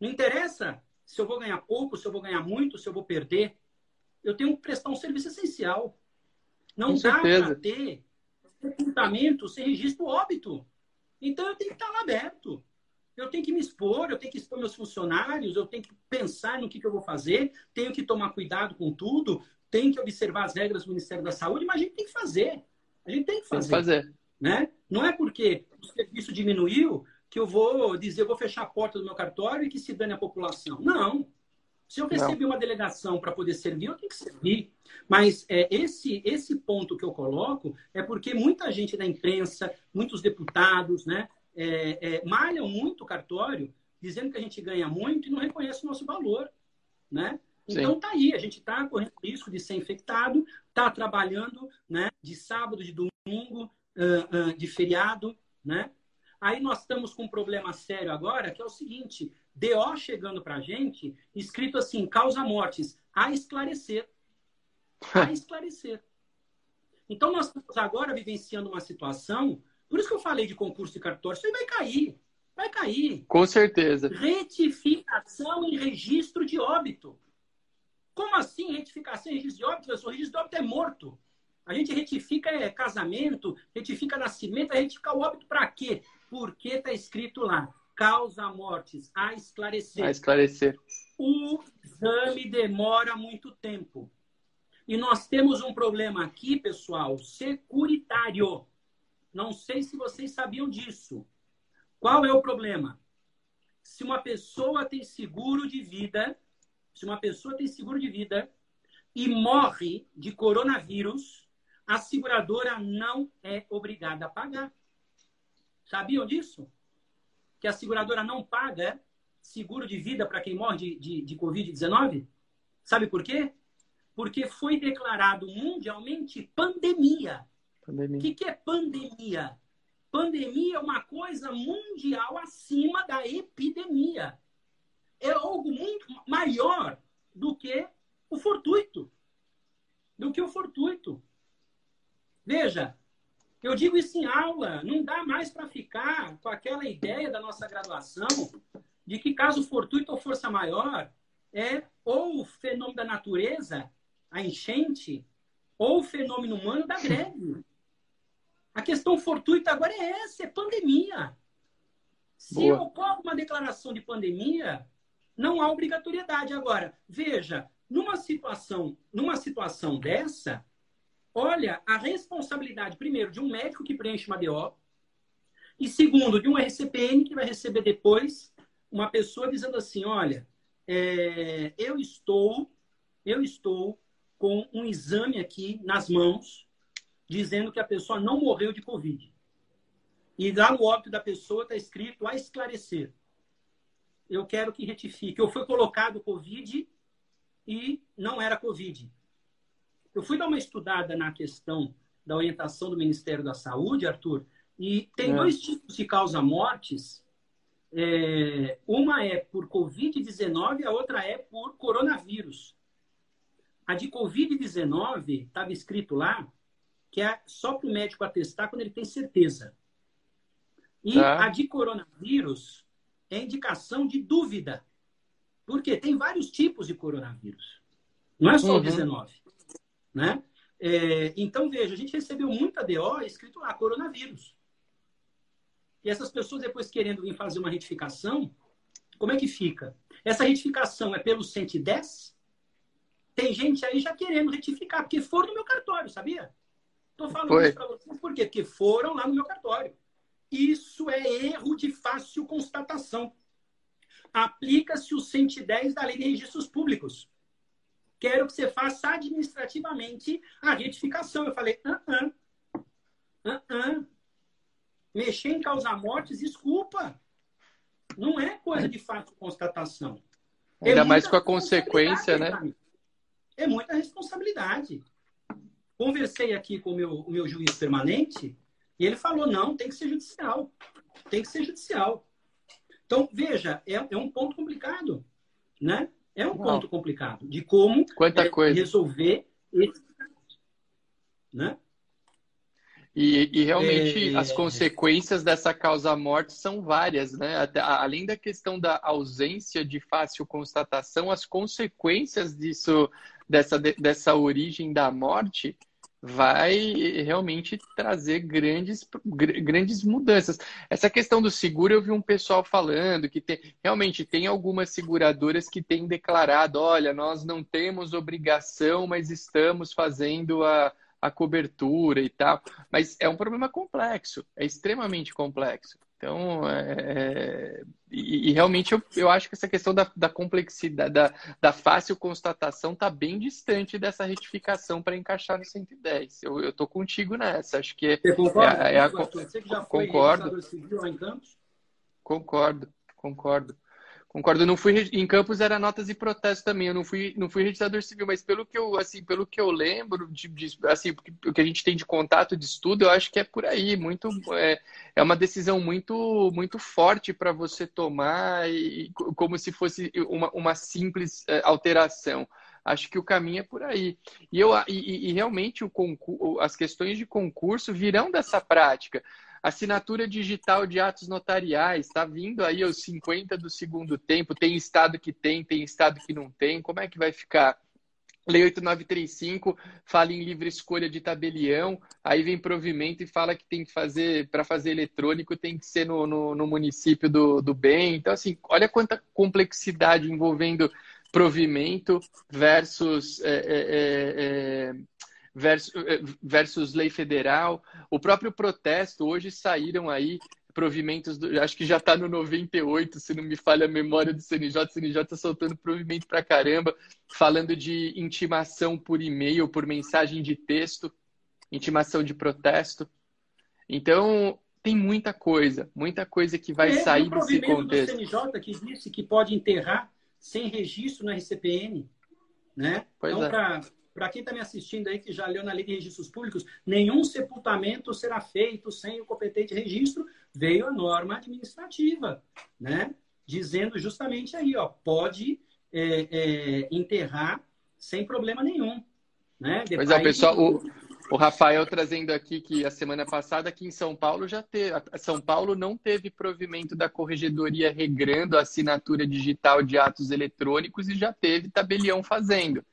Não interessa se eu vou ganhar pouco, se eu vou ganhar muito, se eu vou perder. Eu tenho que prestar um serviço essencial. Não Com dá para ter sepultamento sem registro óbito. Então eu tenho que estar lá aberto. Eu tenho que me expor, eu tenho que expor meus funcionários, eu tenho que pensar no que, que eu vou fazer, tenho que tomar cuidado com tudo, tenho que observar as regras do Ministério da Saúde, mas a gente tem que fazer. A gente tem que fazer. Tem que fazer. Né? Não é porque o serviço diminuiu que eu vou dizer, eu vou fechar a porta do meu cartório e que se dane a população. Não. Se eu recebi uma delegação para poder servir, eu tenho que servir. Mas é, esse, esse ponto que eu coloco é porque muita gente da imprensa, muitos deputados, né, é, é, malham muito o cartório, dizendo que a gente ganha muito e não reconhece o nosso valor. Né? Então tá aí, a gente está correndo risco de ser infectado, está trabalhando né, de sábado, de domingo, uh, uh, de feriado, né? Aí nós estamos com um problema sério agora, que é o seguinte: DO chegando para a gente, escrito assim, causa mortes, a esclarecer. A esclarecer. Então, nós estamos agora vivenciando uma situação, por isso que eu falei de concurso de cartório, isso aí vai cair. Vai cair. Com certeza. Retificação em registro de óbito. Como assim retificação em registro de óbito, professor? O registro de óbito é morto. A gente retifica é, casamento, retifica nascimento, vai retificar o óbito para quê? Porque está escrito lá causa mortes a esclarecer. A esclarecer. O exame demora muito tempo. E nós temos um problema aqui, pessoal, securitário. Não sei se vocês sabiam disso. Qual é o problema? Se uma pessoa tem seguro de vida, se uma pessoa tem seguro de vida e morre de coronavírus, a seguradora não é obrigada a pagar. Sabiam disso? que a seguradora não paga seguro de vida para quem morre de, de, de Covid-19? Sabe por quê? Porque foi declarado mundialmente pandemia. O que, que é pandemia? Pandemia é uma coisa mundial acima da epidemia. É algo muito maior do que o fortuito. Do que o fortuito. Veja, eu digo isso em aula, não dá mais para ficar com aquela ideia da nossa graduação de que caso fortuito ou força maior é ou o fenômeno da natureza, a enchente, ou o fenômeno humano da greve. A questão fortuita agora é essa, é pandemia. Se Boa. ocorre uma declaração de pandemia, não há obrigatoriedade. Agora, veja, numa situação, numa situação dessa, olha a responsabilidade, primeiro, de um médico que preenche uma DO, e segundo, de um RCPN que vai receber depois uma pessoa dizendo assim, olha, é, eu estou, eu estou com um exame aqui nas mãos dizendo que a pessoa não morreu de Covid. E lá no óbito da pessoa está escrito a esclarecer. Eu quero que retifique. Ou foi colocado Covid e não era Covid. Eu fui dar uma estudada na questão da orientação do Ministério da Saúde, Arthur, e tem é. dois tipos de causa-mortes. É, uma é por Covid-19 e a outra é por coronavírus. A de Covid-19, estava escrito lá, que é só para o médico atestar quando ele tem certeza. E tá. a de coronavírus é indicação de dúvida. Porque tem vários tipos de coronavírus. Não é só uhum. o 19. Né? É, então, veja, a gente recebeu muita DO escrito lá, coronavírus. E essas pessoas depois querendo vir fazer uma retificação, como é que fica? Essa retificação é pelo 110? Tem gente aí já querendo retificar, porque foram no meu cartório, sabia? Estou falando Foi. isso para vocês por quê? Porque foram lá no meu cartório. Isso é erro de fácil constatação. Aplica-se o 110 da Lei de Registros Públicos. Quero que você faça administrativamente a retificação. Eu falei, ah, ah, ah, ah. Mexer em causar mortes, desculpa. Não é coisa de fácil constatação. É Ainda mais com a consequência, né? É muita responsabilidade. Conversei aqui com o meu, o meu juiz permanente e ele falou: não, tem que ser judicial. Tem que ser judicial. Então, veja, é, é um ponto complicado. Né? É um ponto complicado de como Quanta é, coisa. resolver esse né? E, e realmente é... as consequências dessa causa-morte são várias, né? Até, além da questão da ausência de fácil constatação, as consequências disso, dessa, dessa origem da morte, vai realmente trazer grandes, grandes mudanças. Essa questão do seguro, eu vi um pessoal falando que tem, realmente tem algumas seguradoras que têm declarado: olha, nós não temos obrigação, mas estamos fazendo a a cobertura e tal. Mas é um problema complexo, é extremamente complexo. Então, é, é, e, e, realmente eu, eu acho que essa questão da, da complexidade, da, da fácil constatação está bem distante dessa retificação para encaixar no 110. Eu estou contigo nessa. Acho que Você concorda? É, é a, Você que já foi concordo. civil lá em Campos? Concordo, concordo. Concordo, eu não fui em Campos era notas e protestos também. Eu não fui, não fui registrador civil, mas pelo que eu, assim, pelo que eu lembro de, de assim, o que a gente tem de contato de estudo, eu acho que é por aí, muito é, é uma decisão muito muito forte para você tomar e como se fosse uma, uma simples é, alteração. Acho que o caminho é por aí. E eu e, e realmente o concurso, as questões de concurso virão dessa prática. Assinatura digital de atos notariais, está vindo aí aos 50 do segundo tempo. Tem estado que tem, tem estado que não tem. Como é que vai ficar? Lei 8935 fala em livre escolha de tabelião, aí vem provimento e fala que tem que fazer, para fazer eletrônico, tem que ser no, no, no, município do, do bem. Então, assim, olha quanta complexidade envolvendo provimento versus é, é, é, é versus, eh, versus lei federal. O próprio protesto, hoje saíram aí provimentos, do, acho que já está no 98, se não me falha a memória do CNJ, o CNJ está soltando provimento para caramba, falando de intimação por e-mail, por mensagem de texto, intimação de protesto. Então, tem muita coisa, muita coisa que vai é, sair desse contexto. O CNJ que disse que pode enterrar sem registro na RCPN, né? Pois então, é. para para quem está me assistindo aí, que já leu na Lei de Registros Públicos, nenhum sepultamento será feito sem o competente registro. Veio a norma administrativa, né? Dizendo justamente aí, ó, pode é, é, enterrar sem problema nenhum. Né? Pois é, pessoal, o, o Rafael trazendo aqui que a semana passada aqui em São Paulo já teve. São Paulo não teve provimento da corregedoria regrando a assinatura digital de atos eletrônicos e já teve tabelião fazendo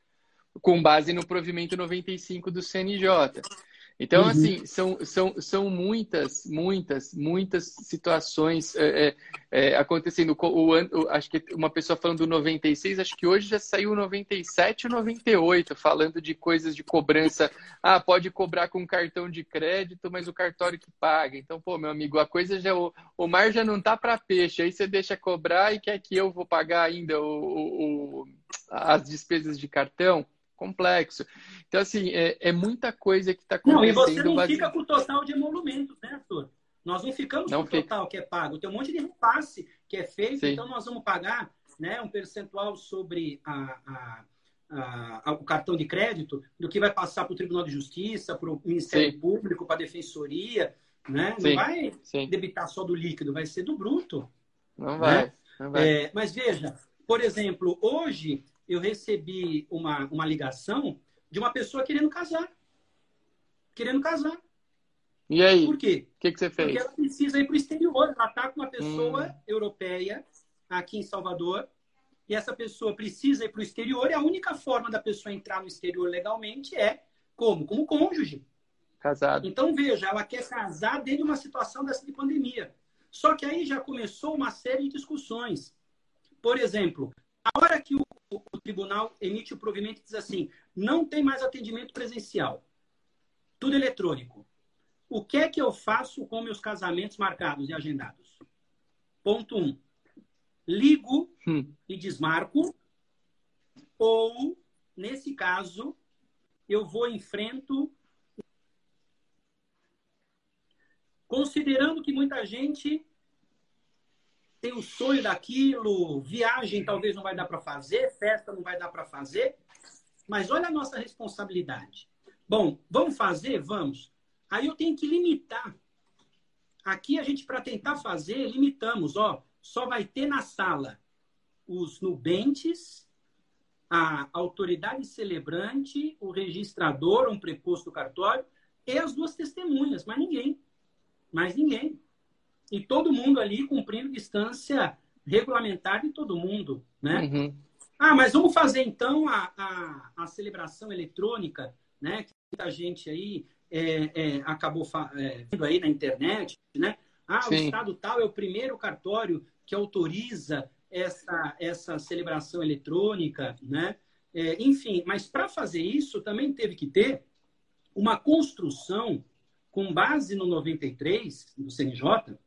com base no provimento 95 do CNJ. Então, uhum. assim, são, são, são muitas, muitas, muitas situações é, é, é acontecendo. O, o, acho que uma pessoa falando do 96, acho que hoje já saiu o 97 e o 98, falando de coisas de cobrança. Ah, pode cobrar com cartão de crédito, mas o cartório que paga. Então, pô, meu amigo, a coisa já. O, o mar já não tá para peixe. Aí você deixa cobrar e quer que eu vou pagar ainda o, o as despesas de cartão complexo. Então, assim, é, é muita coisa que está acontecendo. Não, e você não fica com o total de emolumentos, né, Arthur? Nós não ficamos não com o total que é pago. Tem um monte de repasse que é feito, Sim. então nós vamos pagar né, um percentual sobre a, a, a, o cartão de crédito do que vai passar para o Tribunal de Justiça, para o Ministério Sim. Público, para a Defensoria. Né? Não vai Sim. debitar só do líquido, vai ser do bruto. Não vai. Né? Não vai. É, mas veja, por exemplo, hoje eu recebi uma, uma ligação de uma pessoa querendo casar. Querendo casar. E aí? Por quê? O que, que você fez? Porque ela precisa ir para o exterior. Ela está com uma pessoa hum. europeia aqui em Salvador e essa pessoa precisa ir para o exterior e a única forma da pessoa entrar no exterior legalmente é como? Como cônjuge. Casado. Então, veja, ela quer casar dentro de uma situação dessa de pandemia. Só que aí já começou uma série de discussões. Por exemplo, a hora que o, o tribunal emite o provimento e diz assim, não tem mais atendimento presencial, tudo eletrônico. O que é que eu faço com meus casamentos marcados e agendados? Ponto 1. Um, ligo hum. e desmarco, ou, nesse caso, eu vou enfrento. Considerando que muita gente tem o sonho daquilo, viagem talvez não vai dar para fazer, festa não vai dar para fazer, mas olha a nossa responsabilidade. Bom, vamos fazer? Vamos. Aí eu tenho que limitar. Aqui a gente, para tentar fazer, limitamos. Ó, só vai ter na sala os nubentes, a autoridade celebrante, o registrador, um preposto do cartório, e as duas testemunhas, mas ninguém. Mais ninguém. E todo mundo ali cumprindo distância regulamentar de todo mundo, né? Uhum. Ah, mas vamos fazer então a, a, a celebração eletrônica, né? Que muita gente aí é, é, acabou é, vendo aí na internet, né? Ah, Sim. o estado tal é o primeiro cartório que autoriza essa, essa celebração eletrônica, né? É, enfim, mas para fazer isso também teve que ter uma construção com base no 93 do CNJ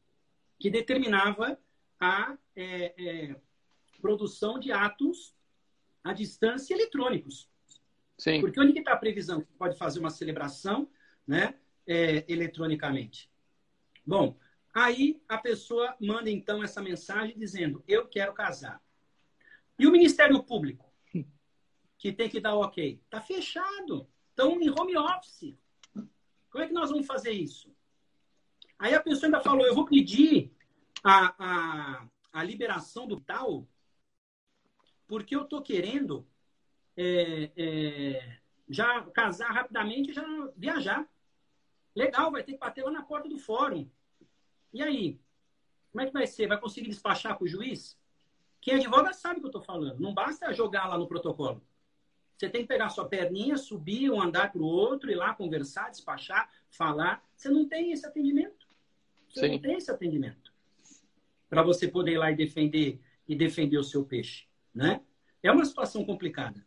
que determinava a é, é, produção de atos à distância eletrônicos. Sim. Porque onde está a previsão que pode fazer uma celebração né, é, eletronicamente? Bom, aí a pessoa manda então essa mensagem dizendo: Eu quero casar. E o Ministério Público, que tem que dar o ok? Está fechado. Estão em home office. Como é que nós vamos fazer isso? Aí a pessoa ainda falou: eu vou pedir a, a, a liberação do tal, porque eu estou querendo é, é, já casar rapidamente e já viajar. Legal, vai ter que bater lá na porta do fórum. E aí? Como é que vai ser? Vai conseguir despachar com o juiz? Quem advoga sabe o que eu estou falando. Não basta jogar lá no protocolo. Você tem que pegar sua perninha, subir um andar para o outro, ir lá conversar, despachar, falar. Você não tem esse atendimento. Você Sim. não tem esse atendimento. Para você poder ir lá e defender e defender o seu peixe. Né? É uma situação complicada.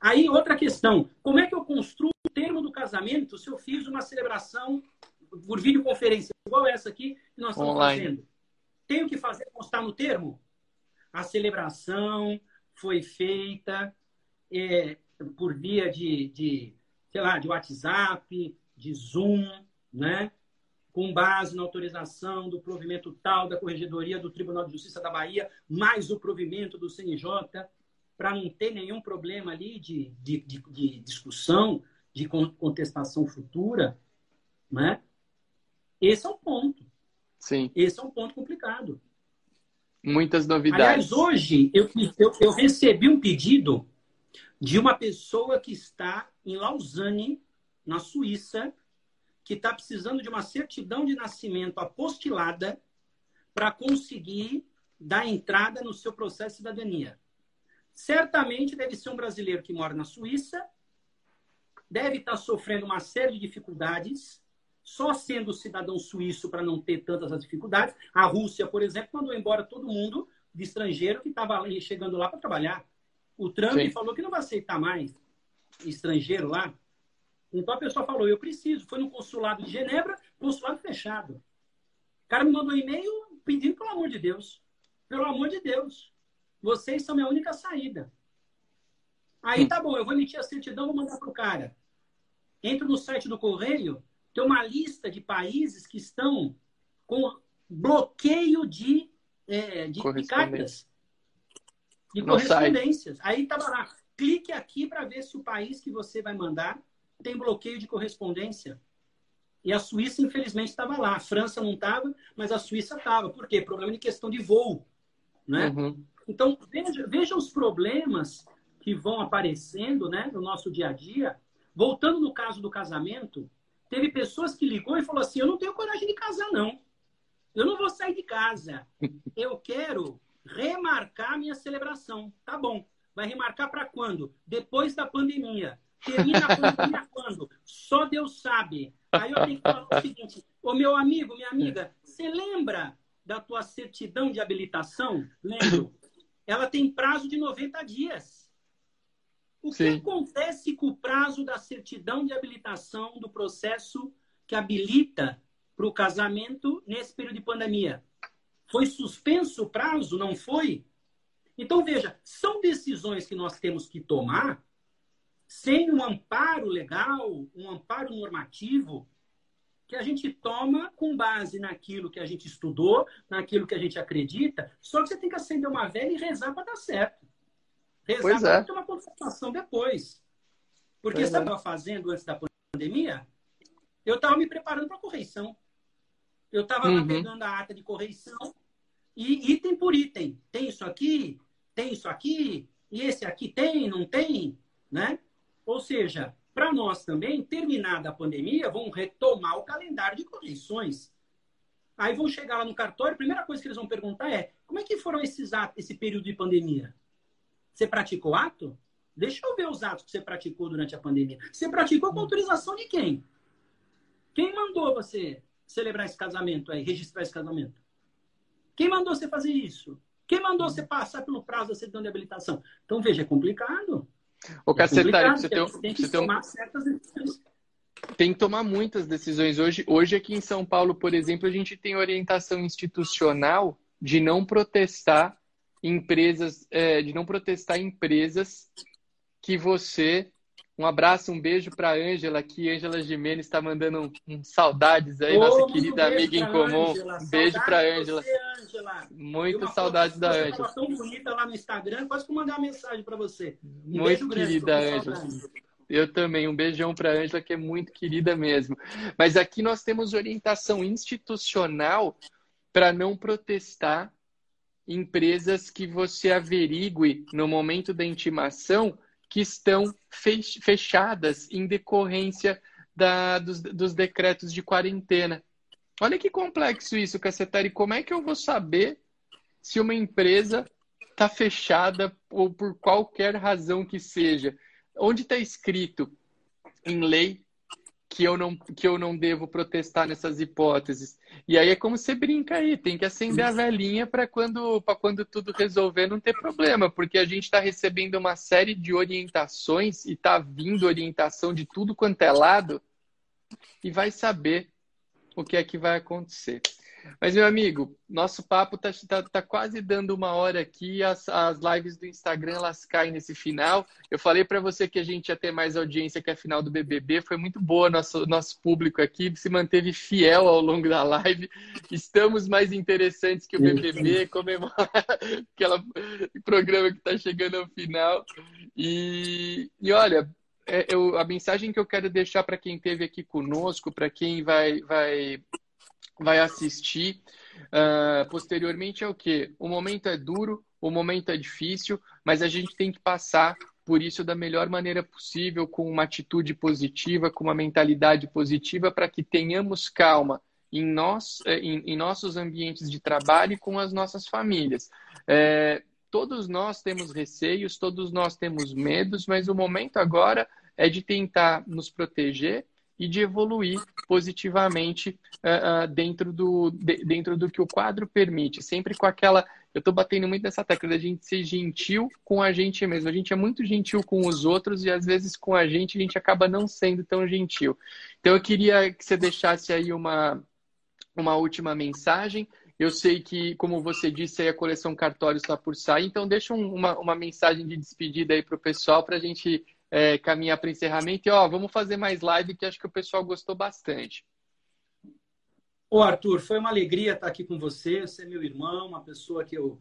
Aí, outra questão. Como é que eu construo o termo do casamento se eu fiz uma celebração por videoconferência, igual essa aqui que nós estamos Online. fazendo? Tenho que fazer constar no termo? A celebração foi feita é, por via de, de, sei lá, de WhatsApp, de Zoom, né? Com base na autorização do provimento tal da Corregedoria do Tribunal de Justiça da Bahia, mais o provimento do CNJ, para não ter nenhum problema ali de, de, de, de, discussão, de contestação futura, né? Esse é um ponto. Sim. Esse é um ponto complicado. Muitas novidades. Aliás, hoje eu, eu, eu recebi um pedido de uma pessoa que está em Lausanne, na Suíça, que está precisando de uma certidão de nascimento apostilada para conseguir dar entrada no seu processo de cidadania. Certamente deve ser um brasileiro que mora na Suíça, deve estar tá sofrendo uma série de dificuldades, só sendo cidadão suíço para não ter tantas dificuldades. A Rússia, por exemplo, mandou embora todo mundo de estrangeiro que estava chegando lá para trabalhar. O Trump Sim. falou que não vai aceitar mais estrangeiro lá. Então a pessoa falou: eu preciso. Foi no consulado de Genebra, consulado fechado. O cara me mandou um e-mail pedindo, pelo amor de Deus. Pelo amor de Deus. Vocês são minha única saída. Aí tá bom, eu vou emitir a certidão, vou mandar para o cara. Entro no site do Correio, tem uma lista de países que estão com bloqueio de, é, de, de cartas de correspondências. Aí estava lá, clique aqui para ver se o país que você vai mandar tem bloqueio de correspondência. E a Suíça, infelizmente, estava lá. A França não estava, mas a Suíça estava. Por quê? Problema de questão de voo. Né? Uhum. Então, veja, veja os problemas que vão aparecendo né, no nosso dia a dia. Voltando no caso do casamento, Teve pessoas que ligou e falou assim: eu não tenho coragem de casar, não. Eu não vou sair de casa. Eu quero remarcar minha celebração. Tá bom. Vai remarcar para quando? Depois da pandemia. Termina a pandemia quando? Só Deus sabe. Aí eu tenho que falar o seguinte: Ô meu amigo, minha amiga, você lembra da tua certidão de habilitação? Lembro. Ela tem prazo de 90 dias. O Sim. que acontece com o prazo da certidão de habilitação do processo que habilita para o casamento nesse período de pandemia? Foi suspenso o prazo? Não foi? Então, veja, são decisões que nós temos que tomar sem um amparo legal, um amparo normativo, que a gente toma com base naquilo que a gente estudou, naquilo que a gente acredita, só que você tem que acender uma vela e rezar para dar certo. Rezar para é. ter uma constatação depois. Porque pois sabe o que eu estava fazendo antes da pandemia? Eu estava me preparando para a correição. Eu estava uhum. pegando a ata de correição e item por item. Tem isso aqui, tem isso aqui, e esse aqui tem, não tem, né? Ou seja, para nós também, terminada a pandemia, vão retomar o calendário de correições. Aí vão chegar lá no cartório, a primeira coisa que eles vão perguntar é: como é que foram esses atos, esse período de pandemia? Você praticou ato? Deixa eu ver os atos que você praticou durante a pandemia. Você praticou com autorização de quem? Quem mandou você celebrar esse casamento aí, registrar esse casamento? Quem mandou você fazer isso? Quem mandou você passar pelo prazo da certidão de habilitação? Então, veja, é complicado. Ô, é você tem, tem que você tomar tem... certas decisões. Tem que tomar muitas decisões. Hoje, hoje, aqui em São Paulo, por exemplo, a gente tem orientação institucional de não protestar empresas, é, de não protestar empresas que você. Um abraço, um beijo para Ângela aqui. Ângela Jimenez está mandando um, um, saudades aí, nossa querida amiga em comum. Angela. Um beijo para a Ângela. Muitas saudades da Ângela. tão bonita lá no Instagram, quase que eu mandar uma mensagem para você. Um muito querida, Ângela. Eu também, um beijão para a Ângela, que é muito querida mesmo. Mas aqui nós temos orientação institucional para não protestar empresas que você averigue no momento da intimação que estão fechadas em decorrência da, dos, dos decretos de quarentena. Olha que complexo isso, Cacetari. Como é que eu vou saber se uma empresa está fechada ou por qualquer razão que seja? Onde está escrito em lei que eu não que eu não devo protestar nessas hipóteses. E aí é como você brinca aí, tem que acender a velhinha para quando para quando tudo resolver não ter problema, porque a gente está recebendo uma série de orientações e está vindo orientação de tudo quanto é lado e vai saber o que é que vai acontecer. Mas, meu amigo, nosso papo tá, tá, tá quase dando uma hora aqui. As, as lives do Instagram, elas caem nesse final. Eu falei para você que a gente ia ter mais audiência que a final do BBB. Foi muito boa nosso, nosso público aqui. Se manteve fiel ao longo da live. Estamos mais interessantes que o BBB. Comemorar aquele programa que está chegando ao final. E, e olha, eu, a mensagem que eu quero deixar para quem esteve aqui conosco, para quem vai, vai vai assistir. Uh, posteriormente é o que? O momento é duro, o momento é difícil, mas a gente tem que passar por isso da melhor maneira possível, com uma atitude positiva, com uma mentalidade positiva, para que tenhamos calma em, nós, eh, em, em, nossos ambientes de trabalho e com as nossas famílias. É, todos nós temos receios, todos nós temos medos, mas o momento agora é de tentar nos proteger e de evoluir positivamente uh, uh, dentro, do, de, dentro do que o quadro permite. Sempre com aquela. Eu estou batendo muito nessa tecla da gente ser gentil com a gente mesmo. A gente é muito gentil com os outros e às vezes com a gente a gente acaba não sendo tão gentil. Então eu queria que você deixasse aí uma, uma última mensagem. Eu sei que, como você disse, aí a coleção Cartório está por sair, então deixa um, uma, uma mensagem de despedida aí para o pessoal para a gente é, caminhar para encerramento. E ó, vamos fazer mais live que acho que o pessoal gostou bastante. Ô Arthur, foi uma alegria estar aqui com você. Você é meu irmão, uma pessoa que eu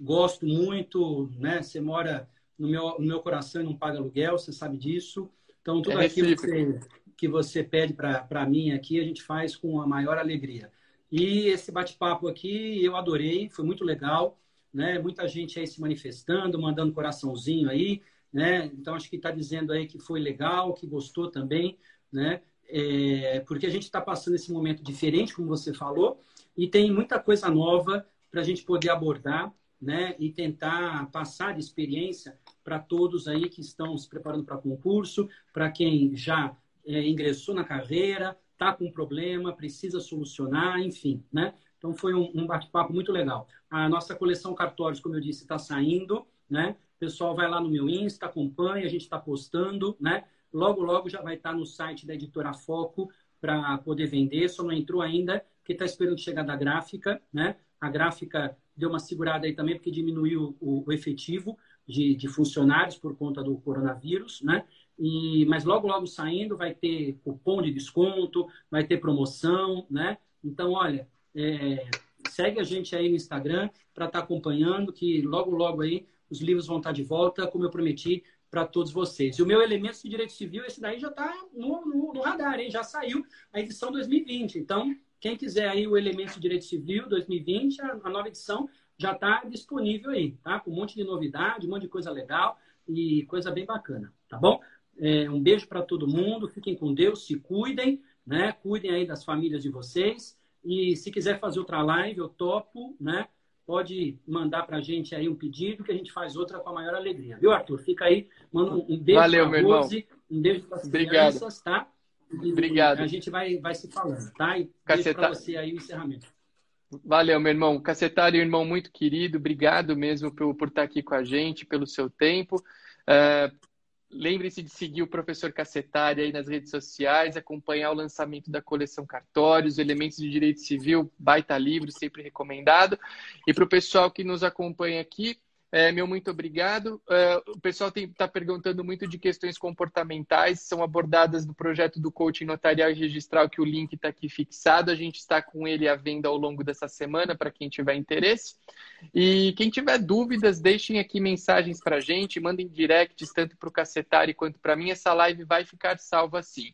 gosto muito, né? Você mora no meu, no meu coração e não paga aluguel, você sabe disso. Então, tudo é aquilo que você, que você pede para mim aqui, a gente faz com a maior alegria. E esse bate-papo aqui eu adorei, foi muito legal, né? Muita gente aí se manifestando, mandando coraçãozinho aí né? Então acho que está dizendo aí que foi legal, que gostou também, né? é, porque a gente está passando esse momento diferente, como você falou, e tem muita coisa nova para a gente poder abordar né, e tentar passar de experiência para todos aí que estão se preparando para concurso, para quem já é, ingressou na carreira, está com um problema, precisa solucionar, enfim, né? Então foi um, um bate-papo muito legal. A nossa coleção cartórios, como eu disse, está saindo, né? O pessoal vai lá no meu Insta, acompanha, a gente está postando, né? Logo, logo já vai estar tá no site da editora Foco para poder vender, só não entrou ainda, porque está esperando chegar da gráfica, né? A gráfica deu uma segurada aí também, porque diminuiu o, o efetivo de, de, funcionários por conta do coronavírus, né? E, mas logo, logo saindo, vai ter cupom de desconto, vai ter promoção, né? Então, olha, é, segue a gente aí no Instagram para estar tá acompanhando, que logo, logo aí os livros vão estar tá de volta, como eu prometi para todos vocês. E o meu Elementos de Direito Civil, esse daí já está no, no, no, radar, hein? Já saiu a edição 2020. Então, quem quiser aí o Elementos de Direito Civil 2020, a, a nova edição já está disponível aí, tá? Com um monte de novidade, um monte de coisa legal e coisa bem bacana, tá bom? É, um beijo para todo mundo, fiquem com Deus, se cuidem, né? Cuidem aí das famílias de vocês. E se quiser fazer outra live, eu topo, né? Pode mandar para a gente aí um pedido que a gente faz outra com a maior alegria. Viu, Arthur? Fica aí, manda um beijo Valeu, meu Rose, irmão. um beijo para as crianças, tá? E Obrigado. A gente vai, vai se falando, tá? E Caceta... para você aí o encerramento. Valeu, meu irmão. Cacetário, irmão muito querido, obrigado mesmo por, por estar aqui com a gente, pelo seu tempo. Uh, Lembre-se de seguir o professor Cacetari aí nas redes sociais, acompanhar o lançamento da coleção Cartórios, Elementos de Direito Civil, baita livro, sempre recomendado. E para o pessoal que nos acompanha aqui, é, meu muito obrigado. É, o pessoal está perguntando muito de questões comportamentais, são abordadas no projeto do coaching notarial e registral, que o link está aqui fixado. A gente está com ele à venda ao longo dessa semana, para quem tiver interesse. E quem tiver dúvidas, deixem aqui mensagens para a gente, mandem directs, tanto para o Cacetari quanto para mim. Essa live vai ficar salva sim.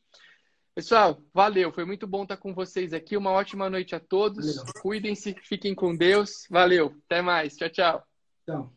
Pessoal, valeu. Foi muito bom estar com vocês aqui. Uma ótima noite a todos. Cuidem-se, fiquem com Deus. Valeu. Até mais. Tchau, tchau. Tchau.